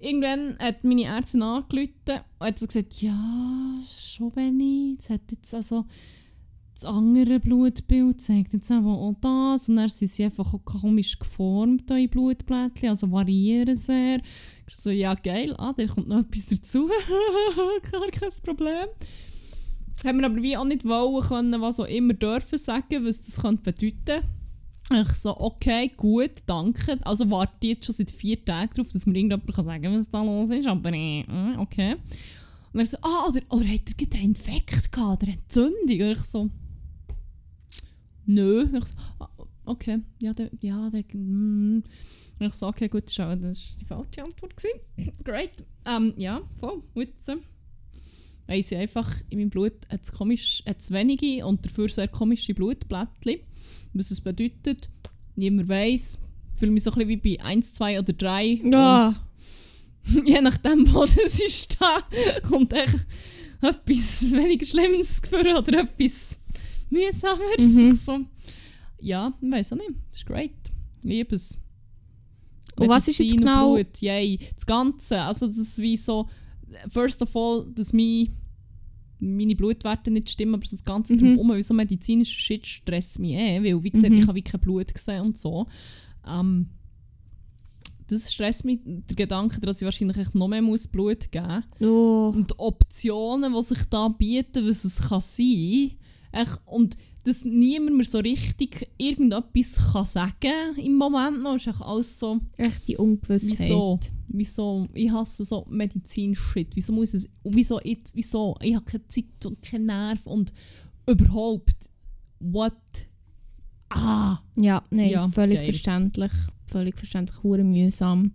irgendwann hat meine Ärztin angerufen und hat so gesagt, ja, schon wenig. Es hat jetzt also das andere Blutbild zeigt jetzt auch das und dann sind sie einfach auch komisch geformt, eure Blutblättchen, also variieren sehr. Ich so, ja geil, ah, da kommt noch etwas dazu. Klar, kein Problem. Haben wir aber wie auch nicht wollen können, was auch immer dürfen sagen, was das könnte bedeuten Ich so, okay, gut, danke. Also warte jetzt schon seit vier Tagen darauf, dass mir irgendjemand kann sagen kann, was da los ist, aber äh, äh, okay. Und er so, ah, oder, oder hat er einen Infekt gehabt, oder eine Entzündung? Und ich so, nö. Und ich so, ah, okay, ja, der, ja, der, mm. Und ich so, okay, gut, das ist die falsche Antwort gewesen. Great. Ähm, ja, voll, gut. So. Weiss ich einfach, in meinem Blut hat es komisch, hat's wenige und dafür sehr komische Blutblättchen. Was es bedeutet, niemand weiss. Ich fühle mich so ein bisschen wie bei 1, 2 oder 3.
Ja.
Und je nachdem, wo das ist, da kommt echt etwas weniger Schlimmes geführt oder etwas mühsameres.
Mhm.
So. Ja, ich weiß auch nicht. Das ist great. Liebe es.
Und was ist jetzt genau-
Blut, yay. Das Ganze. Also, das ist wie so. First of all, dass mein, meine Blutwerte nicht stimmen, aber das Ganze
Mhm.
drumherum, wie so medizinischer Shit stresst mich eh, weil, wie gesagt,
Mhm.
ich habe wie kein Blut gesehen und so. Ähm, das stresst mich, der Gedanke, dass ich wahrscheinlich noch mehr muss Blut geben muss.
Oh.
Und die Optionen, die sich da bieten, was es kann sein kann. Und dass niemand mir so richtig irgendetwas kann sagen im Moment noch, ist alles so,
Echt die Ungewissheit.
wieso? Wieso? Ich hasse so Medizin-Shit. Wieso muss es, wieso jetzt, wieso? Ich habe keine Zeit und keinen Nerv und überhaupt, what? Ah!
Ja, nein,
Ja,
völlig
geil.
verständlich. Völlig verständlich, hure mühsam.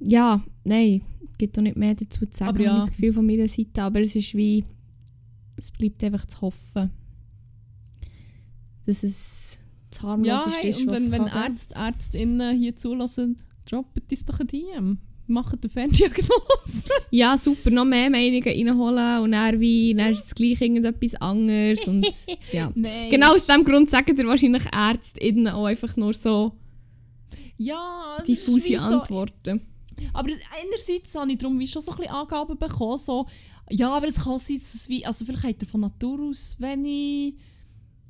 Ja, nein, gibt auch nicht mehr dazu zu sagen,
Aber
habe
ja.
ich das Gefühl von meiner Seite, aber es ist wie, es bleibt einfach zu hoffen, dass es das
Ja,
harmloseste
hey,
ist,
und wenn,
es
wenn. Ärzte, Ärztinnen hier zulassen, droppet uns doch ein DM. Machen eine Ferndiagnose.
Ja, super, noch mehr Meinungen reinholen und dann, wie, dann ist es gleich irgendetwas anderes und ja.
Nein.
Genau aus dem Grund sagen dir wahrscheinlich ÄrztInnen auch einfach nur so
Ja,
diffuse
so,
Antworten.
Aber einerseits habe ich darum wie schon so ein bisschen Angaben bekommen, so, ja, aber es kann sein, dass es wie, also vielleicht hat er von Natur aus wenig,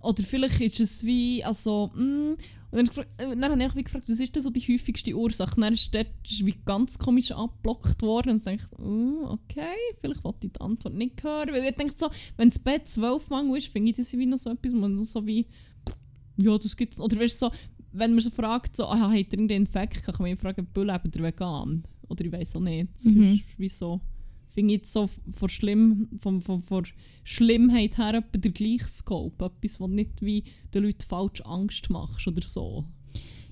oder vielleicht ist es wie, also, mm, und dann, äh, dann habe ich wie gefragt, was ist denn so die häufigste Ursache? Und dann ist dort ist wie ganz komisch abgeblockt worden und dann dachte ich, mm, okay, vielleicht wollte ich die Antwort nicht hören, weil ich denke so, wenn das Bett 12 Mangel ist, finde ich das wie noch so etwas, wo man so wie, ja, das gibt's, oder weißt du so, wenn man so fragt, so, ah, hat er irgendeinen Infekt, kann man ihn fragen, bleibt der vegan? Oder ich weiß auch nicht. Das
Mhm.
ist wieso. Finde ich jetzt so von, schlimm, von, von, von Schlimmheit her etwa der gleiche Scope. Etwas, was nicht wie den Leuten falsch Angst machst oder so.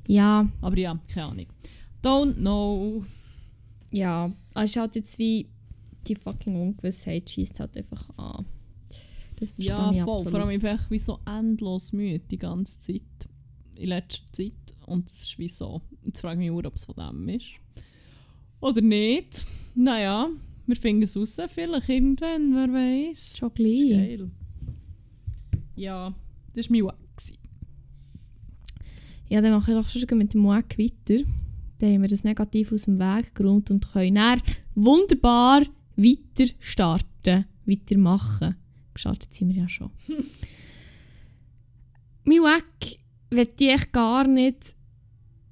Ja,
Aber ja, keine Ahnung. Don't know.
ja. Es ist halt jetzt wie die fucking Ungewissheit schießt halt einfach an. Das verstehe
Ja,
ich
voll.
absolut.
Vor allem ich bin einfach wie so endlos müde die ganze Zeit. In letzter Zeit. Und es ist wie so. Jetzt frage ich mich, nur, ob es von dem ist. Oder nicht. Naja, wir finden es raus. Vielleicht irgendwann, wer weiß.
Schon gleich.
geil. Ja, das war mein Wack.
Ja, dann mache ich doch schon mit dem Wack weiter. Dann haben wir das Negativ aus dem Weg geräumt und können dann wunderbar weiter starten, weitermachen. Gestartet sind wir ja schon. mein Wack möchte ich echt gar nicht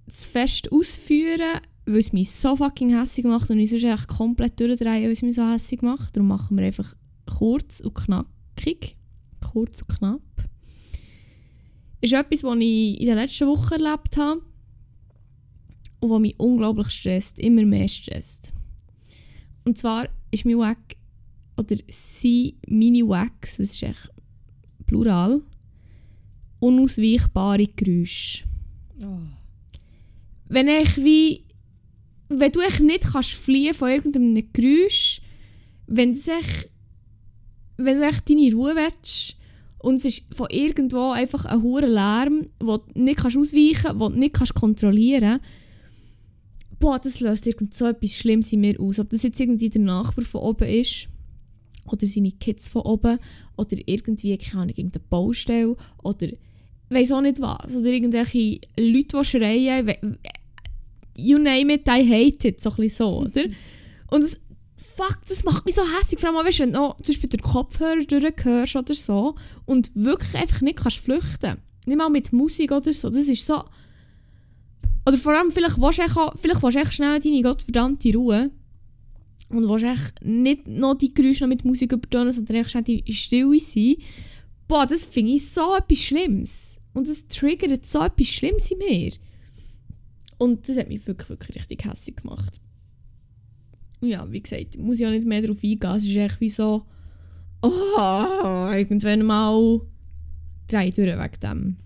zu fest ausführen, weil es mich so fucking hässlich macht und ich sonst echt komplett durchdrehe, weil es mich so hässlich macht. Darum machen wir einfach kurz und knackig. Kurz und knapp. Ist etwas, was ich in den letzten Wochen erlebt habe und was mich unglaublich stresst, immer mehr stresst. Und zwar ist mein Wack, oder sie, meine Wacks, was ist echt plural, unausweichbare Geräusche. Wenn ich wie, wenn du echt nicht kannst fliehen von irgendeinem Geräusch, wenn echt, wenn du echt deine Ruhe willst und es ist von irgendwo einfach ein hoher Lärm, den du nicht kannst ausweichen kannst, den du nicht kannst kontrollieren boah, das löst irgend so etwas Schlimmes in mir aus. Ob das jetzt irgendwie der Nachbar von oben ist oder seine Kids von oben oder irgendwie, keine Ahnung, irgendeine Baustelle oder weiß auch nicht was. Oder irgendwelche Leute, die schreien. You name it, I hate it. So ein bisschen so, oder? Und das, fuck, das macht mich so hässlich. Vor allem, weißt, wenn du noch zum Beispiel den Kopfhörer durchhörst oder so und wirklich einfach nicht kannst flüchten. Nicht mal mit Musik oder so. Das ist so... Oder vor allem, vielleicht willst du echt, auch- vielleicht willst du echt schnell deine gottverdammte Ruhe und willst echt nicht noch die Geräusche noch mit Musik übertönen, sondern echt schnell in Stille sein. Boah, das finde ich so etwas Schlimmes. Und das triggert so etwas Schlimmes in mir. Und das hat mich wirklich, wirklich richtig hässlich gemacht. Und Ja, wie gesagt, muss ich auch nicht mehr darauf eingehen. Es ist echt wie so, oh, irgendwann mal drehe durch wegen dem.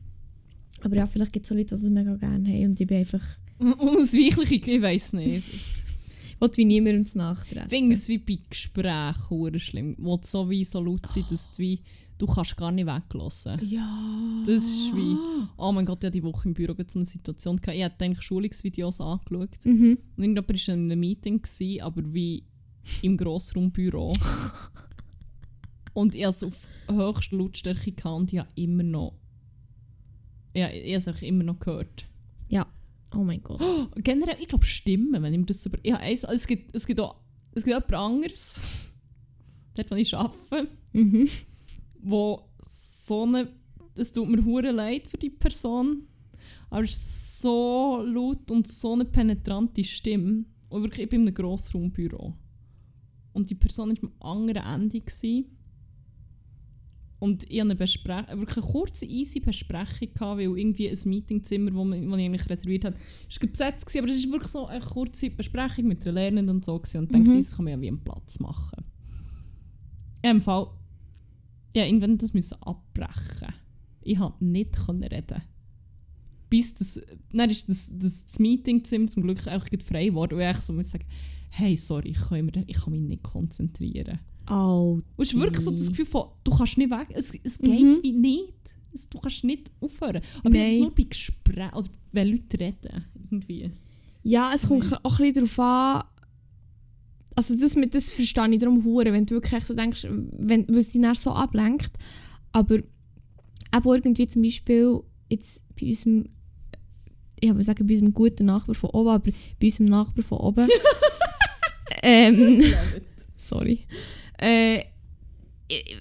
Aber ja, vielleicht gibt es auch Leute, die das mega gerne haben und ich bin einfach,
Unausweichlich, ich weiß nicht.
ich will wie niemandem nachtreten.
Ich finde es wie bei Gesprächen schlimm, wo du so wie so laut sind, dass du wie, du kannst gar nicht weglassen.
Ja.
Das ist wie, oh mein Gott, ich hatte die Woche im Büro so eine Situation gehabt. Ich hatte eigentlich Schulungsvideos angeschaut.
Mhm.
Und irgendjemand war in einem Meeting, gewesen, aber wie im Grossraumbüro. und ich hatte es auf höchster Lautstärke gehabt und ich habe immer noch, ja, ich habe es immer noch gehört.
Oh mein Gott.
Generell, ich glaube Stimmen, wenn ich das über... Ja, eins, es, gibt, es gibt auch es gibt jemand anderes, dort wo ich arbeite,
Mhm.
Wo so eine... Es tut mir hure leid für die Person, aber es ist so laut und so eine penetrante Stimme. Und wirklich, ich bin in einem Grossraumbüro. Und die Person war am anderen Ende. Gewesen. Und ich hatte eine wirklich eine kurze, easy Besprechung, gehabt, weil irgendwie ein Meetingzimmer, das ich eigentlich reserviert habe, ist besetzt gewesen, aber es war wirklich so eine kurze Besprechung mit der Lernenden und so gewesen. und ich dachte,
Mhm.
das kann man ja wie einen Platz machen. Im Fall, ja, irgendwann das müssen abbrechen. Ich konnte nicht können reden. Bis das, dann ist das, das, das Meetingzimmer zum Glück gerade frei geworden, und ich so muss sagen, hey, sorry, ich kann, mir, ich kann mich nicht konzentrieren.
Oh.
Und es ist wirklich so das Gefühl von, du kannst nicht weg, es, es geht
Mhm.
wie nicht. Es, du kannst nicht aufhören. Aber
Nein.
jetzt nur bei Gesprächen, oder wenn Leute reden, irgendwie.
Ja, es kommt auch ein bisschen darauf an. Also das, mit, das verstehe ich darum hure, wenn du wirklich so denkst, wenn, weil es dich dann so ablenkt. Aber eben irgendwie zum Beispiel jetzt bei unserem, ich würde sagen bei unserem guten Nachbar von oben, aber bei unserem Nachbar von oben. ähm, sorry. Äh, ich-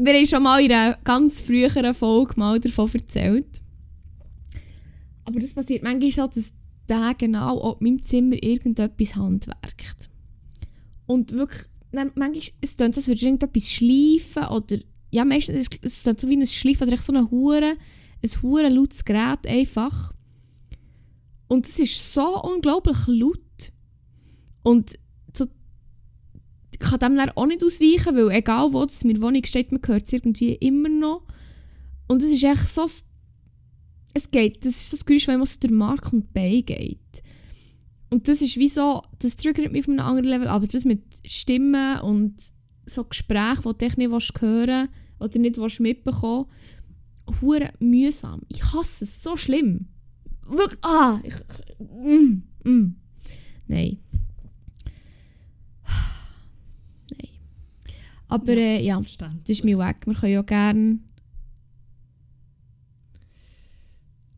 wir haben schon mal in einer ganz früheren Folge mal davon erzählt. Aber das passiert manchmal so, dass der genau auf meinem Zimmer irgendetwas handwerkt. Und wirklich, dann, manchmal, es klingt so, als würde irgendetwas schleifen oder, ja, meistens, es, es klingt so wie ein Schleifen oder echt so eine Hure, ein hure lautes Gerät einfach. Und es ist so unglaublich laut. Und so, ich kann dem dann auch nicht ausweichen, weil egal wo das in meiner Wohnung steht, man hört es irgendwie immer noch. Und es ist echt so, es geht, das ist so das Geräusch, wenn man so durch Mark und Bein geht. Und das ist wie so, das triggert mich auf einem anderen Level, aber das mit Stimmen und so Gesprächen, die du echt nicht willst hören oder nicht willst mitbekommen hure mühsam. Ich hasse es, so schlimm. Wirklich, ah, ich, mm, mm. Nein. Nein. Aber
Ja.
äh, ja, das ist mein Weg. Wir können ja gerne...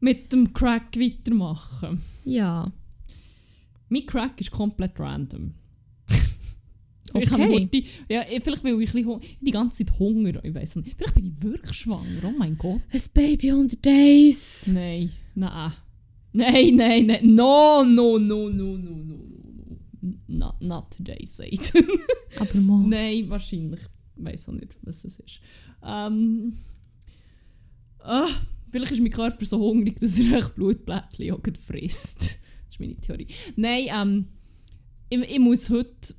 Mit dem Crack weitermachen.
Ja.
Mein Crack ist komplett random.
Okay.
Ich habe heute, ja, eh, vielleicht weil ich ein die ganze Zeit Hunger, ich weiß nicht. Vielleicht bin ich wirklich schwanger, oh mein Gott.
Ein Baby 100 Days.
Nein, nein. Nein, nein, nein. No, no, no, no, no, no, no. no. Not, not today, Satan.
Aber mal.
Nein, wahrscheinlich. Ich weiß auch nicht, was das ist. Ähm, ah, vielleicht ist mein Körper so hungrig, dass er echt Blutblättchen frisst. Ist meine Theorie. Nein, ähm, ich, ich muss heute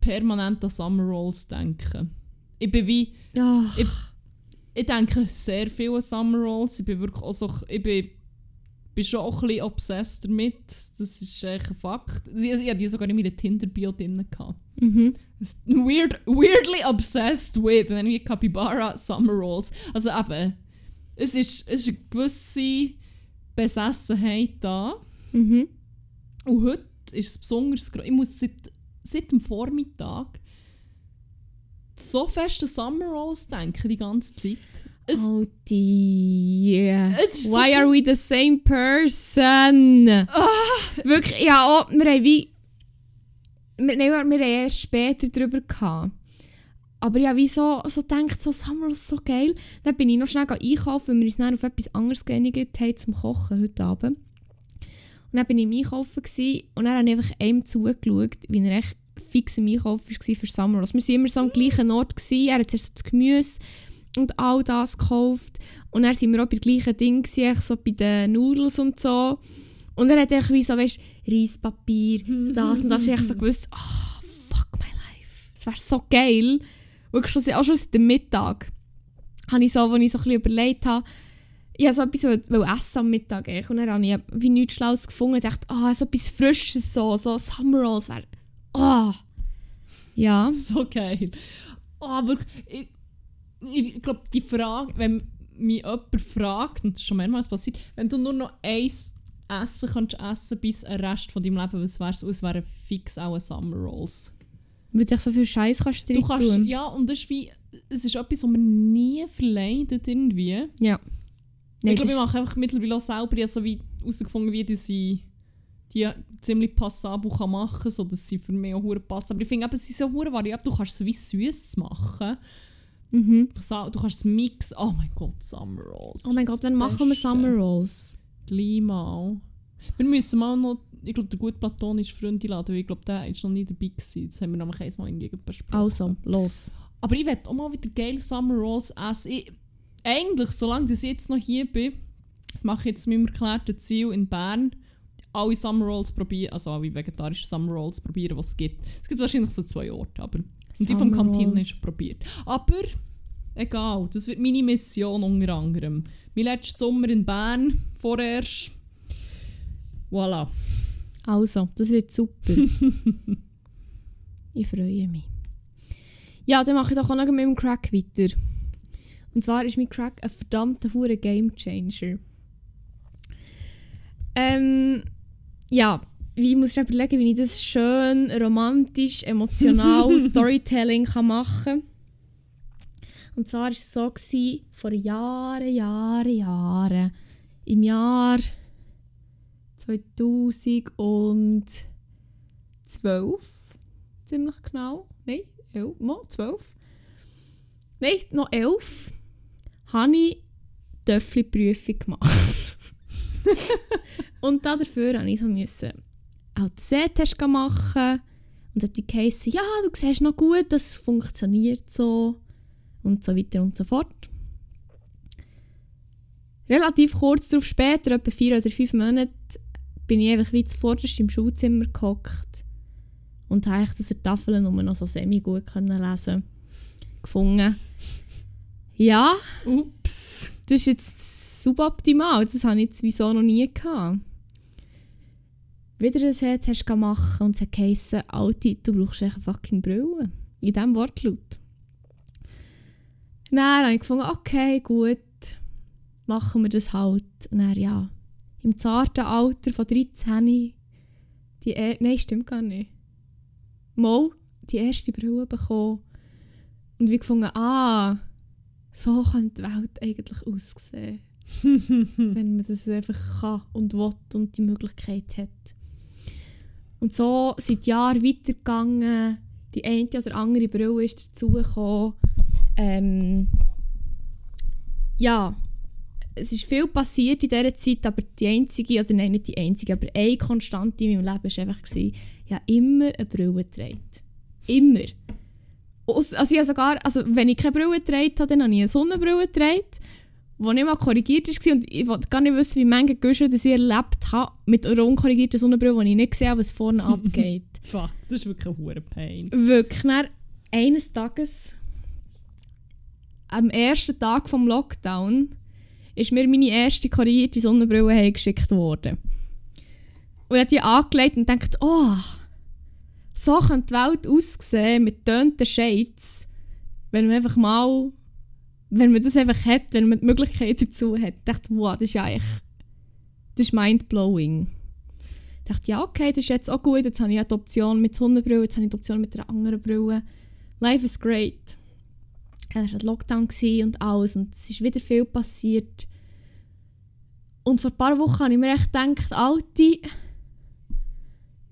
permanent an Summer Rolls denken. Ich bin wie...
Ach,
Ich denke sehr viel an Summer Rolls. Ich bin wirklich auch so... Ich bin, bin schon auch ein bisschen obsessed damit. Das ist echt ein Fakt. Ich, ich hatte die sogar in meiner Tinder-Bio drin.
Mhm.
Weird, weirdly obsessed with. Und dann wie Capybara Summer Rolls. Also eben, es ist, es ist eine gewisse Besessenheit da.
Mhm.
Und heute ist es besonders groß. Ich muss seit, seit dem Vormittag so fest an Summer Rolls denken, die ganze Zeit. Es,
oh dear.
So
Why are we the same person? Wirklich, ja, auch, wir haben wie... Wir, nein, wir haben erst später darüber gehabt. Aber ja, wie so, denkt, so Summer ist so geil. Dann bin ich noch schnell einkaufen, weil wir uns dann auf etwas anderes geeinigt haben zum Kochen heute Abend. Und dann bin ich im Einkaufen gewesen, und dann habe ich einfach einem zugeschaut, wie er echt fix im Einkaufen war für Summer Rolls. Wir waren immer so am gleichen Ort. Gewesen. Er hat zuerst so das Gemüse und all das gekauft. Und dann sind wir auch bei gleichen Dingen, gewesen, so bei den Nudels und so. Und dann hat er wie so, weißt Reispapier, das und das. Und ich so gewusst, oh, fuck my life. Das wäre so geil. Wirklich schon, auch schon seit dem Mittag. habe ich so, als ich so ein bisschen überlegt habe, ich so etwas essen am Mittag und dann habe ich wie nichts Schlaues gefunden und dachte, ah, so etwas Frisches, so, so Summer Rolls wäre, ah. Ja,
So geil. Ah, wirklich. Ich, ich glaube, die Frage, wenn mich jemand fragt, und das ist schon mehrmals passiert, wenn du nur noch eins essen kannst essen bis den Rest von deinem Leben, was wär's? Es wären fix auch Summer Rolls.
weil du so viel Scheiß kannst
Du kannst,
tun.
ja, und das ist wie, es ist etwas, was man nie verleidet irgendwie.
Ja. Nein,
ich glaube, ich mache einfach mittlerweile auch selber, ich habe so wie herausgefunden, wie ich die ziemlich passabel kann machen kann, sodass sie für mich auch hure passen. Aber ich finde sie sind so hure variabel, du kannst es wie süß machen.
Mhm.
Du du kannst es mixen. Oh mein Gott, Summer Rolls.
Oh mein Gott, dann machen wir. Summer Rolls.
Gleich mal. Wir müssen mal noch, ich glaube, der gute platonische Freund einladen, weil ich glaube, der ist noch nie dabei gewesen. Das haben wir nämlich einmal irgendwie besprochen.
Also, los.
Aber ich werde auch mal wieder geile Summer Rolls essen. Ich, eigentlich, solange ich jetzt noch hier bin, das mache ich jetzt mit meinem erklärten Ziel in Bern, alle Summer Rolls probieren, also alle vegetarischen Summer Rolls probieren, was es gibt. Es gibt wahrscheinlich so zwei Orte, aber und die vom
Rolls.
ist probiert. Aber egal, das wird meine Mission unter anderem. Mein letzter Sommer in Bern, vorerst. Voilà.
Also, das wird super. ich freue mich. Ja, dann mache ich doch auch noch mit dem Crack weiter. Und zwar ist mein Crack ein verdammter hure Game Changer. Ähm, ja, wie muss ich überlegen, wie ich das schön, romantisch, emotional, Storytelling kann machen kann. Und zwar war es so, gewesen, vor Jahren, Jahren, Jahren, im Jahr 2012, ziemlich genau, nein, 11, mal 12, nein, noch 11, habe ich Töffli-Prüfung gemacht. und da dafür musste ich so müssen auch den Sehtest machen und hat die geheißen, ja, du siehst noch gut, das funktioniert so und so weiter und so fort. Relativ kurz darauf später, etwa vier oder fünf Monate, bin ich einfach wie zuvorderst im Schulzimmer gehockt und habe ich das an der Tafel nur noch so semi-gut lesen gefunden. Ja,
Ups.
das ist jetzt suboptimal. Das habe ich jetzt wieso noch nie gehabt. Wieder ein Set hast du machen und es hat geheissen, Alti, du brauchst echt eine fucking Brille. In diesem Wortlaut. Dann habe ich gefunden, okay, gut, machen wir das halt. Und dann, ja, im zarten Alter von 13, die er nein, stimmt gar nicht. Mal die erste Brille bekommen und wie gefunden, ah, so könnte die Welt eigentlich aussehen. wenn man das einfach kann und will und die Möglichkeit hat. Und so sind die Jahre weitergegangen. Die eine oder andere Brille ist dazugekommen. Ähm, ja, es ist viel passiert in dieser Zeit, aber die einzige, oder nein, nicht die einzige, aber eine Konstante in meinem Leben war einfach, gewesen, ich habe immer eine Brille getragen. Immer. Also ich habe sogar, also wenn ich keine Brille getragen habe, dann habe ich eine Sonnenbrille getragen, die nicht mal korrigiert war. Und ich wollte gar nicht wissen, wie viele Güsche ich erlebt habe mit einer unkorrigierten Sonnenbrille, wo ich nicht sehe, was vorne abgeht.
Fuck, das ist wirklich ein Pain.
Wirklich. Dann eines Tages, am ersten Tag vom Lockdown, ist mir meine erste korrigierte Sonnenbrille heimgeschickt worden. Und ich habe die angelegt und dachte, oh, so könnte die Welt aussehen mit tönten Shades, wenn man einfach mal, wenn man das einfach hat, wenn man die Möglichkeit dazu hat. Ich dachte, wow, das ist eigentlich, das ist mindblowing. Ich dachte, ja, okay, das ist jetzt auch gut. Jetzt habe ich die Option mit Sonnenbrille, jetzt habe ich die Option mit einer anderen Brille. Life is great. Es war Lockdown gewesen und alles und es ist wieder viel passiert. Und vor ein paar Wochen habe ich mir echt gedacht, Alte,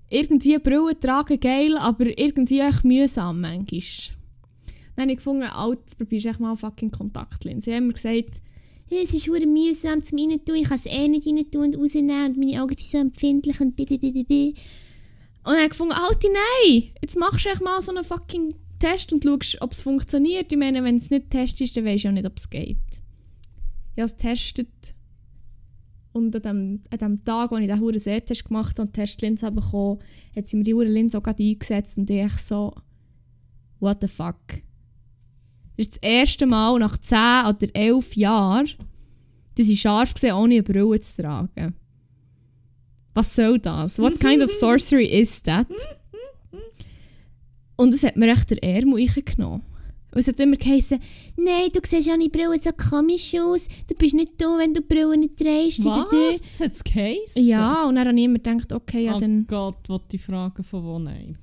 irgendwie Brille tragen geil, aber irgendwie echt mühsam manchmal. Dann habe ich gefunden, jetzt probierst echt mal fucking Kontaktlinsen. Sie haben mir gesagt, «Ja, es ist hure mühsam zum rein tun, ich kann es eh nicht rein tun und rausnehmen und meine Augen sind so empfindlich und bi. Und dann habe ich gefunden, Alter, nein! Jetzt machst du echt mal so einen fucking Test und schaust, ob es funktioniert. Ich meine, wenn es nicht testest, dann weisst du auch nicht, ob es geht. Ich habe es getestet. Und an dem, an dem Tag, als ich den Huren Sehtest gemacht habe und die Testlinse habe bekommen, hat sie mir die Huren Linse auch gerade eingesetzt und ich so, what the fuck. Das ist das erste Mal nach 10 oder 11 Jahren, dass ich scharf gesehen, ohne eine Brille zu tragen. Was soll das? What kind of sorcery is that? Und es hat mir echt der Ärmel reingenommen. Und es hat immer geheißen, nein, du siehst ohne Brille so komisch aus. Du bist nicht da, wenn du Brille nicht trägst.
Was? Das hat es geheissen?
Ja, und dann habe ich immer gedacht, okay, ja
oh
dann...
Gott, wollte ich fragen von wo? Nein.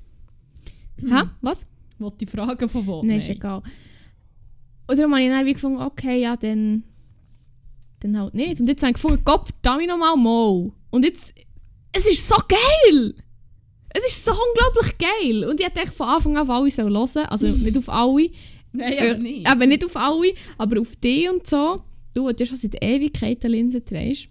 Hä? Was?
Wollte ich fragen von wo?
Nein, ist egal. Und darum habe ich dann wie gefunden, okay, ja, dann... Dann halt nicht. Und jetzt habe ich gefunden, Gott, verdammt nochmal mal. Und jetzt... Es ist so geil! Es ist so unglaublich geil! Und ich hätte von Anfang an auf alle sollen hören. Also nicht auf alle.
Nein,
Äh,
aber nicht.
Eben nicht auf alle, aber auf die und so. Du, die schon seit Ewigkeiten Linsen trägst.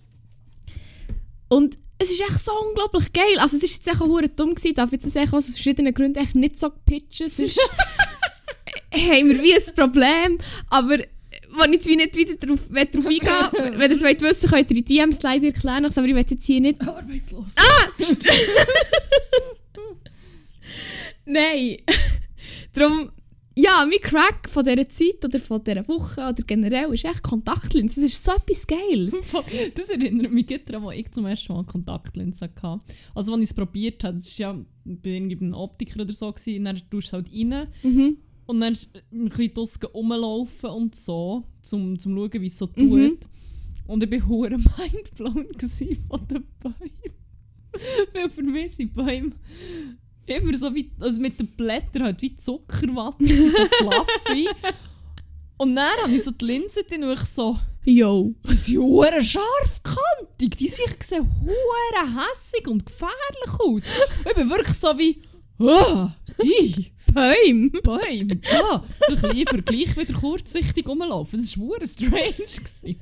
Und es ist echt so unglaublich geil. Also es ist jetzt echt auch dumm gewesen, darf jetzt echt aus verschiedenen Gründen echt nicht so pitchen, sonst haben wir wie ein Problem. Aber wenn ich jetzt wie nicht wieder darauf, will eingehen wenn ihr es wollt wissen könnt ihr die DMs leider erklären, aber ich will jetzt hier nicht
Arbeitslos.
Nein. Darum, ja, mein Crack von dieser Zeit oder von dieser Woche oder generell ist echt Kontaktlinsen. Das ist so etwas Geiles.
Das erinnert mich daran, als ich zum ersten Mal Kontaktlinsen hatte. Also, als ich es probiert habe, das war ja bei irgendeinem Optiker oder so, gewesen, dann tust du es halt rein
Mhm.
und dann ein bisschen draussen rumlaufen und so, zum, zum schauen, wie es so
Mhm.
tut. Und ich war hure mindblown von den Bäumen. Weil für mich sind Bäume immer so wie, also mit den Blättern halt wie Zuckerwatte, so fluffy. Und dann habe ich so die Linse drin und ich so,
Yo.
die sind hure scharfkantig, die sehen hure hässig und gefährlich aus. Und ich bin wirklich so wie, ah, i,
Bäume.
Bäume, ah, ein bisschen Vergleich wieder kurzsichtig rumlaufen. Das war hure strange.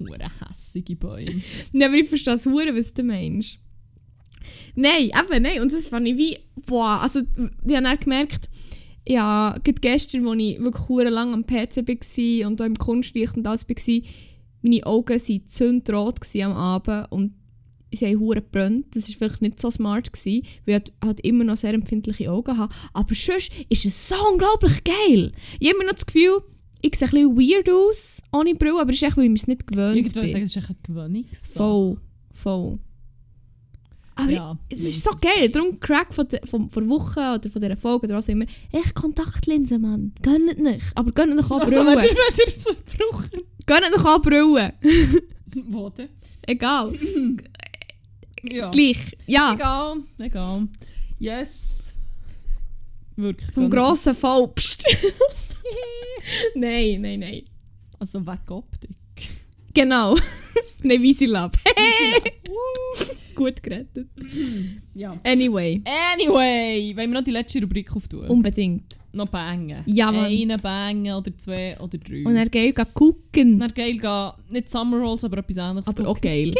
Hure hässige Bäume.
Nein, aber ich verstehe es hure, was du meinst. Nein, eben, nein. Und das fand ich wie, boah, also ich habe dann gemerkt, ja, gestern, als ich wirklich lang am PC war und auch im Kunstlicht und alles war, meine Augen waren zündrot am Abend und sie haben hure gebrannt. Das war vielleicht nicht so smart, gewesen, weil ich halt immer noch sehr empfindliche Augen habe. Aber sonst ist es so unglaublich geil. Ich habe immer noch das Gefühl, ich sehe ein bisschen weird aus, ohne Brille, aber es ist echt, weil ich mir es nicht gewöhnt
Ich würde
bin.
sagen, das ist eine Gewöhnungssache.
Voll, voll. Aber
Ja,
es ist so geil. Darum Crack von der, von, von Woche oder von dieser Folge oder was immer. Echt Kontaktlinsen, Mann. Gönnt nicht. Aber gönnt nicht auch
Also, wenn ihr so brauchen.
Gönnt nicht auch Brillen.
Wo denn?
Egal.
Ja.
Gleich. Ja.
Egal, egal. Yes. Wirklich.
Vom grossen Fall. Nein, nein, nein.
Also weg Optik.
Genau. nein, Visilab. Gut gerettet.
Ja.
Anyway.
Anyway, wollen wir noch die letzte Rubrik auftun?
Unbedingt.
noch bangen.
Ja, Mann.
Einen bangen oder zwei oder drei.
Und er geil gucken.
dann geil gehen, nicht Summer Rolls, aber etwas anderes
Aber auch geil.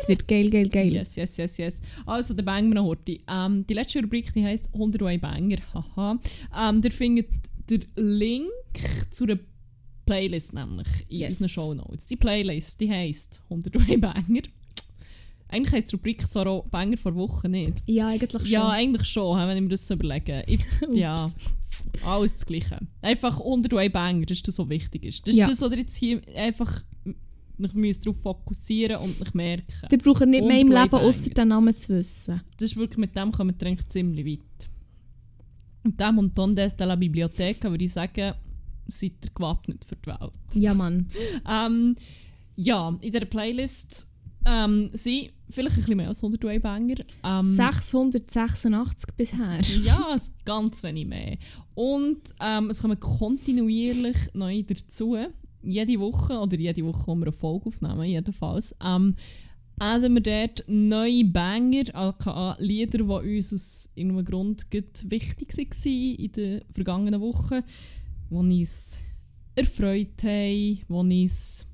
Es wird geil, geil, geil.
Yes, yes, yes, yes. Also, der Banger noch heute. Ähm, die letzte Rubrik die heisst 101 Banger. Haha. Ähm, ihr findet den Link zu einer Playlist nämlich in
Yes.
unseren Show Notes. Die Playlist die heisst 101 Banger. Eigentlich heisst die Rubrik zwar auch Banger vor Wochen nicht.
Ja, eigentlich schon.
Ja, eigentlich schon, wenn ich mir das so überlege. Ich, ja, alles das Gleiche. Einfach 101 Banger, das ist das, was wichtig ist. Das ist
Ja.
das, was ihr jetzt hier einfach ich darauf fokussieren und nicht merken.
Die brauchen nicht mehr im Leben, außer den Namen zu wissen.
Das ist wirklich, mit dem kommen wir eigentlich ziemlich weit. Mit dem und Tondes de la Bibliotheca würde ich sagen, seid ihr gewappnet für die Welt.
Ja, Mann.
Ähm, ja, in dieser Playlist ähm, sind vielleicht ein bisschen mehr als 101 Banger. Ähm,
686 bisher.
ja, ganz wenig mehr. Und ähm, es kommen kontinuierlich neue dazu. Jede Woche, oder jede Woche, wo wir eine Folge aufnehmen, jedenfalls, ähm, adden wir dort neue Banger, aka Lieder, die uns aus irgendeinem Grund wichtig waren in den vergangenen Wochen, die uns erfreut haben, die uns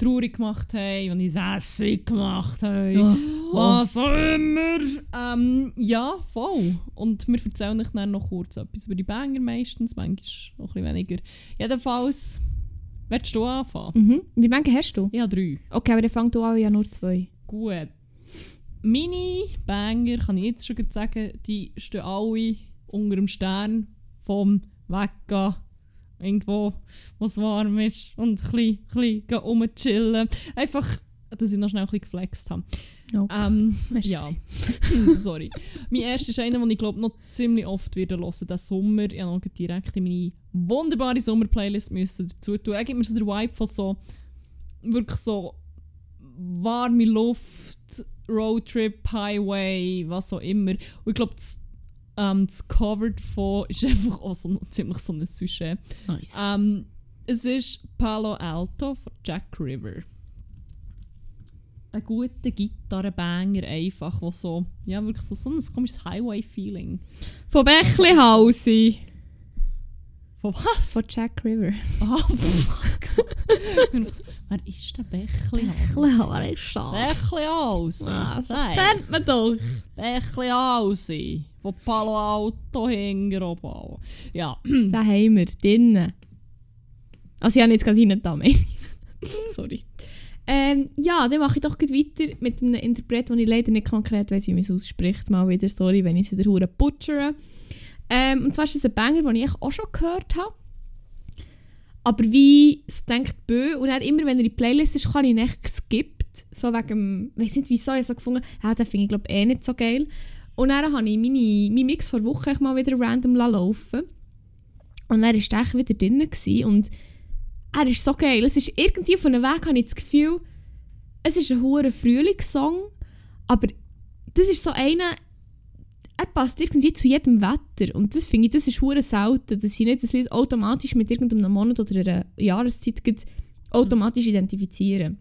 traurig gemacht haben, die uns hässlich gemacht haben. Was auch immer. Ähm, ja, voll. Und wir erzählen euch dann noch kurz etwas über die Banger meistens, manchmal noch ein bisschen weniger. Jedenfalls, willst du anfangen?
Mhm. Wie viele hast du?
Habe drei.
Okay, aber dann fängt du an, ja nur zwei.
Gut. Meine Banger, kann ich jetzt schon sagen, die stehen alle unter dem Stern vom Weggehen irgendwo, wo es warm ist und ein bisschen, rumchillen. Einfach, dass ich noch schnell ein bisschen geflext habe.
Okay.
Ähm,
Merci.
ja, sorry. mein erster ist einer, den ich glaube noch ziemlich oft wieder hören diesen Sommer. Ich habe noch direkt in meine wunderbare Sommerplaylist müssen dazu tun. Er gibt mir so den Vibe von so, wirklich so warme Luft, Roadtrip, Highway, was auch immer. Und ich glaube, das, ähm, das Cover davon ist einfach auch so, ziemlich so ein Sujet.
nice.
Ähm, es ist Palo Alto von Jack River. Ein guter Gitarrenbanger einfach, wo so, ja wirklich so, so ein komisches Highway-Feeling.
Von Bechlihausi.
Von was?
Von Jack River.
Ah, fuck. Wer ist der Bächlihaus?
Bechlihausi ist das?
Bächlihaus.
Was? Kennt man doch.
Bächlihaus. Von Palo Alto hinten oben. Ja,
Den haben wir drinnen. Also ich habe jetzt gerade hinten da. Sorry. Ähm, ja, dann mache ich doch gleich weiter mit einem Interpret, den ich leider nicht konkret weiss, wie man es ausspricht. Mal wieder, sorry, wenn ich es wieder hure butchere. Ähm, und zwar ist das ein Banger, den ich auch schon gehört habe. Aber wie es denkt Bö, und dann immer, wenn er in die Playlist ist, kann ich ihn echt geskippt. So wegen weiß nicht wieso, ich so gefunden, ja, den finde ich glaube eh nicht so geil. Und dann habe ich meine, meinen Mix vor Woche echt mal wieder random laufen Und dann war echt wieder drin. Und er ist so geil. Es ist irgendwie von einem Weg, habe ich das Gefühl, es ist ein hoher Frühlingssong, aber das ist so einer, er passt irgendwie zu jedem Wetter. Und das finde ich, das ist hure selten, dass ich nicht das Lied automatisch mit irgendeinem Monat oder einer Jahreszeit automatisch identifizieren.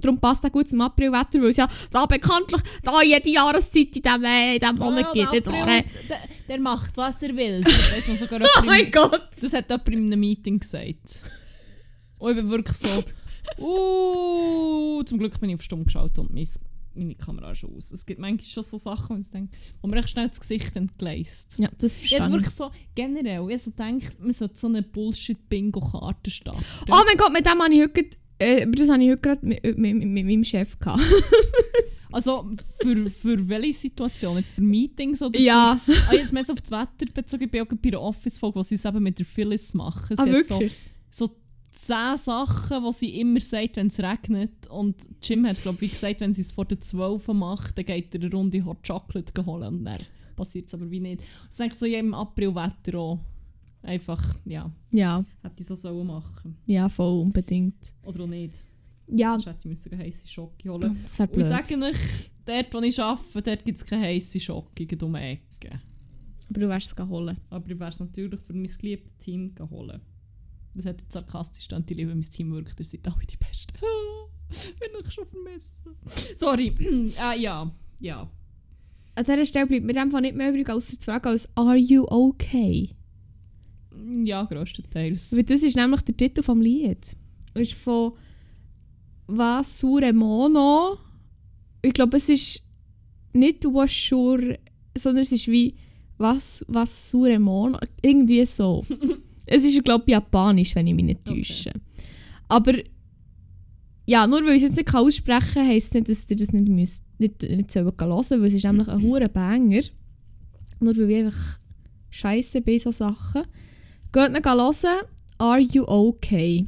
Darum passt er gut zum Aprilwetter, weil es ja da bekanntlich da jede Jahreszeit in diesem, äh, in Monat
Ja,
gibt.
der, April, der, der macht, was er will. Das, man sogar
Oh mein Gott!
das hat jemand in einem Meeting gesagt. Und ich bin wirklich so, uh, zum Glück bin ich auf Stumm geschaut und mein, meine Kamera ist aus. Es gibt manchmal schon so Sachen, denke, wo man recht schnell das Gesicht entgleist.
Ja, das verstehe ich.
wirklich so, generell, ich so denke, man sollte so eine Bullshit-Bingo-Karte starten.
Oh mein Gott, mit dem habe ich heute, äh, das habe ich heute gerade mit, mit, mit, mit meinem Chef gehabt.
Also, für, für welche Situation? Jetzt für Meetings oder
ja.
Für, ah, jetzt mehr so auf das Wetter bezogen. Ich bin auch bei einer Office-Folge, wo sie es eben mit der Phyllis machen. Sie
Ah,
hat so,
wirklich?
so zehn Sachen, die sie immer sagt, wenn es regnet. Und Jim hat, glaube ich, gesagt, wenn sie es vor der 12 macht, dann geht er eine Runde Hot Chocolate holen. Und dann passiert es aber wie nicht. Das denke ich so, im April-Wetter auch. Einfach, ja,
Ja,
hätte ich so sollen machen
ja, voll unbedingt.
Oder auch nicht.
Ja,
Sonst hätte ich müssen eine heisse Schocke holen
wäre
Und ich sage euch, dort, wo ich arbeite, dort gibt es keine heisse Schocke um die Ecke.
Aber du wirst es holen.
Aber ich werde es natürlich für mein geliebtes Team holen. Das hat jetzt sarkastisch dann die Liebe, mein Team wirkt, ihr seid alle die Besten. Bin ich schon vermissen. Sorry. äh, ja. Ja.
An dieser Stelle bleibt mir einfach nicht mehr übrig, außer zu fragen, als «Are you okay?»
Ja, grösstenteils.
Weil das ist nämlich der Titel vom Lied. Es ist von «Was sure mono?» Ich glaube, es ist nicht «Was sure», sondern es ist wie «Was, was sure mono?» Irgendwie so. es ist, glaube ich, japanisch, wenn ich mich nicht
Okay.
täusche. Aber ja, nur weil ich es jetzt nicht aussprechen kann, heisst es nicht, dass ihr das nicht, müsst, nicht, nicht hören sollt, weil es ist nämlich ein hoher Banger. Nur weil ich einfach scheiße bei so Sachen. Geht ihn hören. Are you okay?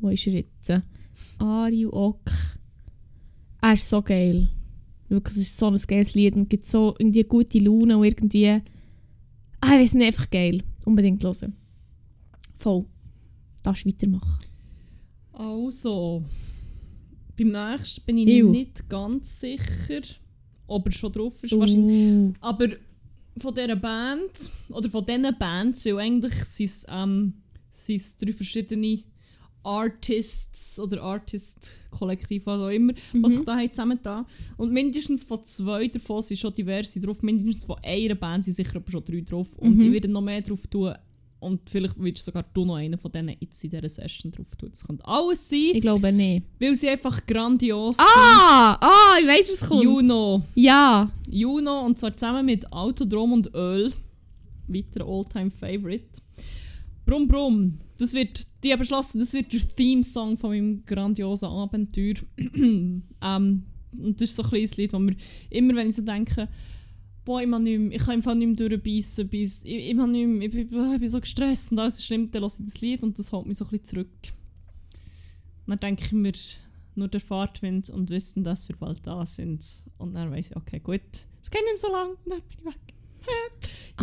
Wo ist er jetzt? Are you okay? Er ist so geil. Wirklich, es ist so ein geiles Lied und gibt so irgendwie gute Laune und irgendwie... Ah, ich weiß nicht, einfach geil. Unbedingt hören. Voll. Darfst weitermachen.
Also. Beim nächsten bin ich
Ew.
nicht ganz sicher, ob er schon drauf ist. Wahrscheinlich.
Uh.
Aber von dieser Band, oder von diesen Bands, weil eigentlich sind es ähm, sind's drei verschiedene Artists oder Artist-Kollektiv, was auch immer,
Mhm.
was sich da haben zusammengetan Und mindestens von zwei davon sind schon diverse drauf. Mindestens von einer Band sind sicher aber schon drei drauf. Und
Mhm.
ich werde noch mehr drauf tun. Und vielleicht willst sogar du noch einen von denen jetzt in dieser Session drauf tun. Das könnte alles sein,
Ich glaube nicht.
weil sie einfach grandios
Ah! Ah, ich weiß, was
sind.
kommt.
Juno.
Ja.
Juno und zwar zusammen mit Autodrom und Öl. Weiterer Alltime Favorite. Brumm Brumm. Das wird, die haben beschlossen, das wird der Theme-Song von meinem grandiosen Abenteuer. ähm, und das ist so ein kleines Lied, wo mir immer, wenn ich so denke, boah, ich, kann nicht mehr, ich kann einfach nicht mehr durchbeissen, bis, ich, ich, nicht mehr, ich, bin, ich bin so gestresst und alles ist schlimm, dann höre ich das Lied und das hält mich so ein bisschen zurück. Und dann denke ich mir, nur der Fahrtwind und wissen, dass wir bald da sind. Und dann weiss ich, okay, gut, es geht nicht mehr so lang, dann bin ich weg.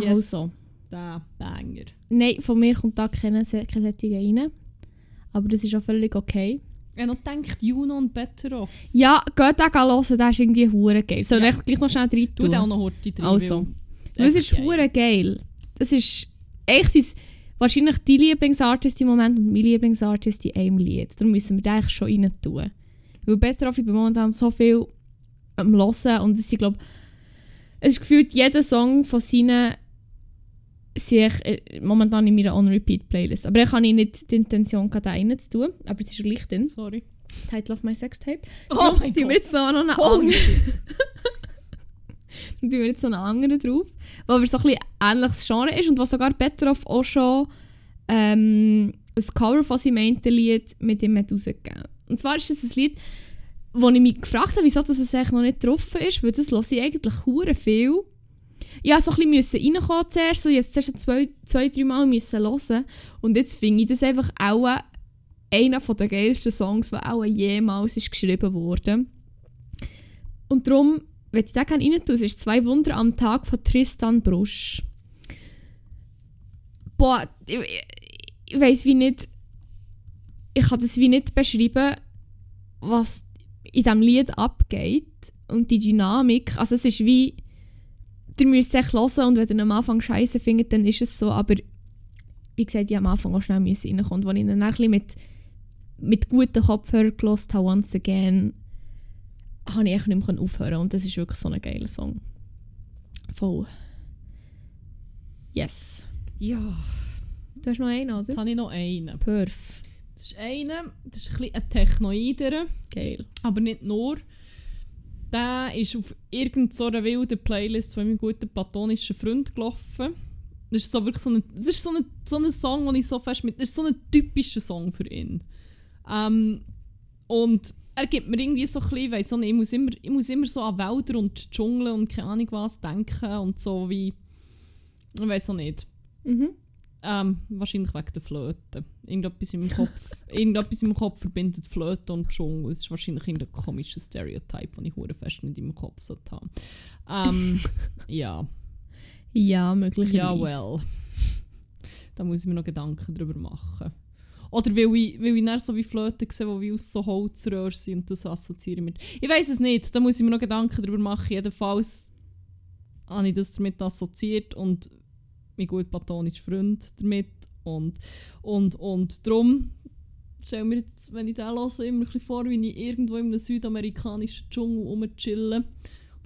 yes,
Also.
der Banger.
Nein, von mir kommt da keine, keine Sättige rein. Aber das ist auch völlig okay.
Ich habe noch gedacht, Juno und Better Off.
Ja, geht den hören, der ist irgendwie hure geil. Soll
Ja.
ich gleich noch schnell rein
Du
tun?
den auch noch Horti drin.
Also. Das ist hure geil. Das ist echt sein, wahrscheinlich dein Lieblingsartist im Moment und mein Lieblingsartist in einem Lied. Darum müssen wir den eigentlich schon rein tun. Weil Better Off, ich bin momentan so viel am Hören und es ist, glaube es ist gefühlt jeder Song von seinen sehe ich äh, momentan in meiner On-Repeat-Playlist. Aber ich habe nicht die Intention, gerade einen zu tun. Aber es ist gleich drin.
Sorry.
Title of my Sextape.
Oh mein
tun wir
Gott.
jetzt noch einen
Holy
anderen, tun wir jetzt noch einen anderen drauf, weil aber so ein bisschen ähnliches Genre ist und was sogar Petrov auch schon ähm, ein Cover von seinem einen Lied mit ihm hat rausgegeben. Und zwar ist es ein Lied, wo ich mich gefragt habe, wieso das es eigentlich noch nicht getroffen ist, weil das höre ich eigentlich hure viel. Musste so ein bisschen reinkommen zuerst, so jetzt zuerst zwei, zwei drei Mal müssen hören und jetzt finde ich das einfach auch einer der geilsten Songs, der auch jemals ist geschrieben wurde. Und darum wenn ich den gerne rein tun, es ist «Zwei Wunder am Tag» von Tristan Brusch. Boah, ich, ich, weiss wie nicht, ich kann das wie nicht beschreiben, was in diesem Lied abgeht und die Dynamik. Also es ist wie, ihr müsst es echt hören und wenn ihr am Anfang scheiße findet, dann ist es so, aber wie gesagt, ich am Anfang auch schnell müssen reinkommen. Und als ich dann ein bisschen mit, mit guten Kopfhörern gehört habe, once again, habe ich echt nicht mehr aufhören und das ist wirklich so ein geiler Song. Voll. Yes.
Ja,
Du hast noch einen,
jetzt
oder?
habe ich noch einen.
Perf.
Das ist einer, das ist ein bisschen ein Technoider,
Geil.
aber nicht nur. Der ist auf irgendeiner wilden Playlist von meinem guten platonischen Freund gelaufen. Das ist so wirklich so ein, das ist so ein, so ein Song, den ich so fest mit... Das ist so ein typischer Song für ihn. Ähm, und er gibt mir irgendwie so ein bisschen, weiss nicht, ich muss, immer, ich muss immer so an Wälder und Dschungel und keine Ahnung was denken und so wie... Ich weiß auch nicht.
Mhm.
Ähm, wahrscheinlich wegen der Flöte. Irgendetwas meinem Kopf, irgendetwas meinem Kopf verbindet Flöte und Dschungel. Es ist wahrscheinlich irgendein komisches Stereotype, das ich hure fest nicht in meinem Kopf sollte haben. Ähm, ja,
Ja, möglicherweise.
ja, well. Da muss ich mir noch Gedanken drüber machen. Oder weil ich, weil ich dann so wie Flöten sehe, die wie aus so Holzröhren sind und das assoziiere ich mit. Ich weiß es nicht, da muss ich mir noch Gedanken drüber machen. Jedenfalls habe ich das damit assoziiert und mein gut platonischer Freund damit. Und, und, und darum stelle mir jetzt, wenn ich den höre, immer ein vor, wie ich irgendwo in einem südamerikanischen Dschungel rumchillen.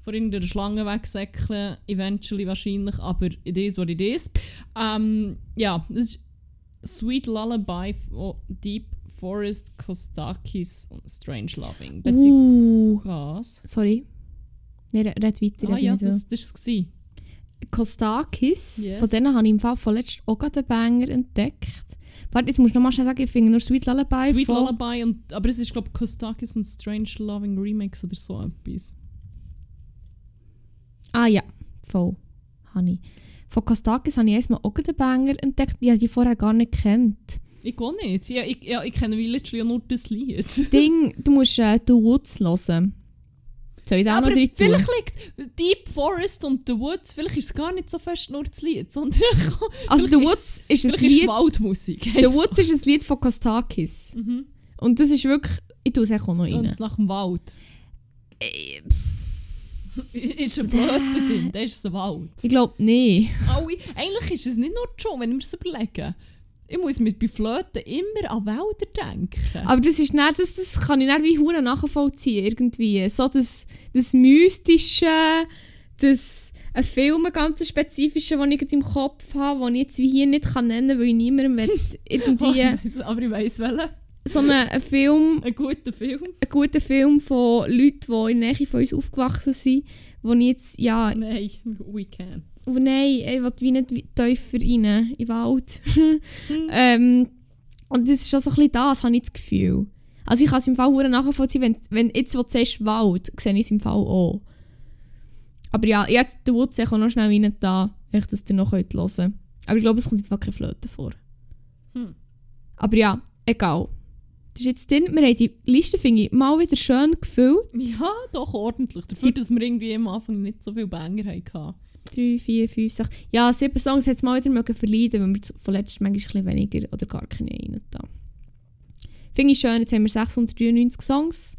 Vor irgendeiner Schlange wegsäckeln, eventually wahrscheinlich, aber it is what it is. Ähm, ja, das ist Sweet Lullaby von Deep Forest Kostakis und Strange Loving. Bezieh-
Uh,
Was?
sorry. Nee, red weiter.
Ah ja, das, das war es.
Kostakis.
Yes.
Von denen habe ich im Fall vorletzt auch gerade einen Banger entdeckt. Warte, jetzt musst du noch mal schnell sagen, ich finde nur Sweet Lullaby
Sweet
von...
Lullaby, und, aber es ist glaube ich Kostakis und Strange Loving Remix oder so etwas.
Ah ja, voll. Habe. Von Kostakis habe ich erstmal auch einen Banger entdeckt. Ich habe die vorher gar nicht kennt.
Ich gehe nicht. Ja, ich, ja, ich kenne wie literally nur das Lied.
Ding, du musst äh, The Woods hören. Soll ich da auch noch
aber
drin tun?
vielleicht liegt Deep Forest und The Woods, vielleicht ist es gar nicht so fest nur das Lied, sondern
Also The Woods ist ein
ist es
Lied...
Waldmusik.
The Woods ist ein Lied von Kostakis.
Mhm.
Und das ist wirklich... Ich tue es auch noch rein.
Und nach dem Wald.
Äh,
Ist, ist eine Flöte drin, das ist ein Wald.
Ich glaube nicht.
Alle, eigentlich ist es nicht nur schon, wenn wir es überlegen. Ich muss mit bei Flöten immer an Wälder denken.
Aber das ist nicht, das, das kann ich nicht wie Hure nachvollziehen irgendwie. So das, das Mystische, das ein Film, ein ganz spezifischer, den ich im Kopf habe, den ich jetzt wie hier nicht kann nennen kann, weil ich niemandem irgendwie
Oh, aber ich weiss welchen.
so einen, Film,
Ein guter Film.
einen guten Film von Leuten, die in der Nähe von uns aufgewachsen sind, wo ich jetzt, ja,
Nein, we can't.
Oh nein, ich will wie nicht tiefer rein, in den Wald. ähm, und das ist schon so ein bisschen das, habe ich das Gefühl. Also ich kann es im Fall hure nachvollziehen, wenn, wenn jetzt, wo du sagst Wald, sehe ich es im Fall auch. Aber ja, jetzt den Wutz auch noch schnell rein da, echt, dass ihr noch hören könnt. Aber ich glaube, es kommt einfach keine Flöte vor.
Hm.
Aber ja, egal. Das ist jetzt drin. Wir haben die Liste, finde ich, mal wieder schön gefüllt.
Ja, doch ordentlich. Dafür, dass wir irgendwie am Anfang nicht so viele Banger hatten.
3, 4, 5, 6. Ja, sieben Songs hätte es mal wieder mögen verleiden, weil wir letztes manchmal ein weniger oder gar keine rein da. Finde ich schön, jetzt haben wir 693 Songs.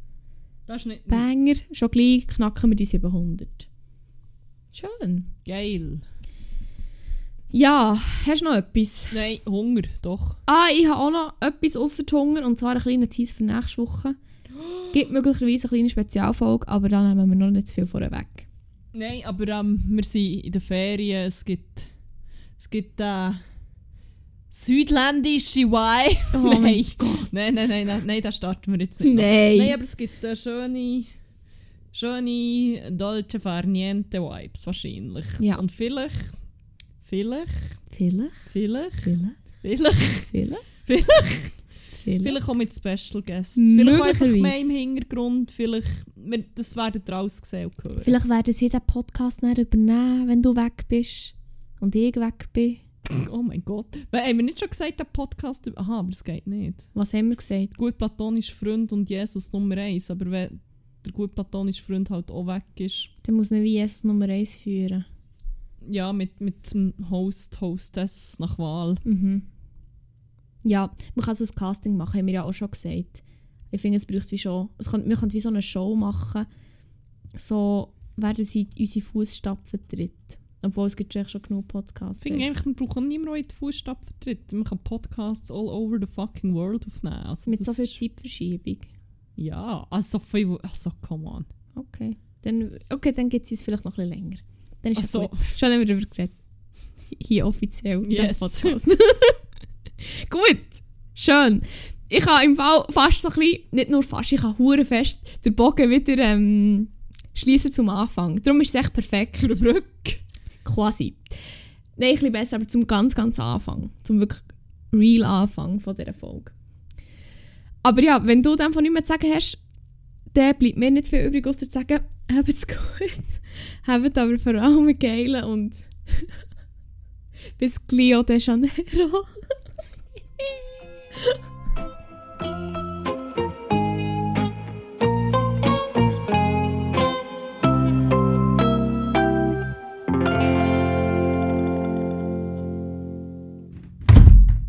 Das ist nicht
Banger, schon gleich knacken wir die 700. Schön.
geil.
Ja, hast du noch etwas?
Nein, Hunger, doch.
Ah, ich habe auch noch etwas ausser Hunger und zwar einen kleinen Tease für nächste Woche. Gibt möglicherweise eine kleine Spezialfolge, aber da nehmen wir noch nicht zu viel vorweg.
Nein, aber ähm, wir sind in den Ferien. Es gibt, es gibt äh, südländische Vibe.
Oh
nein.
mein
nein, nein, nein, nein, nein, da starten wir jetzt nicht.
Nein.
Nein, aber es gibt äh, schöne, schöne Dolce Far Niente Vibes wahrscheinlich.
Ja.
Und vielleicht, vielleicht,
Vielleicht,
vielleicht,
vielleicht,
vielleicht,
vielleicht,
vielleicht,
vielleicht.
vielleicht auch mit Special Guests. Vielleicht auch einfach mehr im Hintergrund. Vielleicht, wir, das werdet ihr alles sehen und hören.
Vielleicht werden sie den Podcast dann übernehmen, wenn du weg bist und ich weg bin.
Oh mein Gott. Weil, haben wir nicht schon gesagt, der Podcast... Aha, aber es geht nicht.
Was haben wir gesagt?
Gut platonischer Freund und Jesus Nummer eins. Aber wenn der gut platonische Freund halt auch weg ist,
Dann muss nicht wie Jesus Nummer 1 führen.
ja, mit, mit dem Host, Hostess nach Wahl.
Mhm. Ja, man kann so ein Casting machen, haben wir ja auch schon gesagt. Ich finde, es braucht wie schon... Es kann, wir können wie so eine Show machen. So werden sie unsere Fußstapfen tritt. Obwohl es gibt ja schon genug Podcasts.
Ich finde eigentlich, wir brauchen niemanden, der in die Fußstapfen tritt. Man kann Podcasts all over the fucking world aufnehmen. Also
Mit so viel Zeitverschiebung.
Ja, also viel... Also, come on.
Okay. Dann, okay, dann gibt es vielleicht noch ein bisschen länger. Dann ist es
so.
Schon haben wir darüber geredet. Hier offiziell
Yes.
Podcast. gut, schön. Ich habe im Fall fast so ein bisschen, nicht nur fast, ich habe hure fest den Bogen wieder ähm, schließen zum Anfang. Darum ist es echt perfekt.
Für eine Brücke.
Quasi. Nein, ein bisschen besser, aber zum ganz, ganz Anfang. Zum wirklich real Anfang von dieser Folge. Aber ja, wenn du dann von nichts mehr zu sagen hast, dann bleibt mir nicht viel übrig, außer zu sagen, habt es gut. habt aber vor allem einen geilen und bis Clio de Janeiro. え ー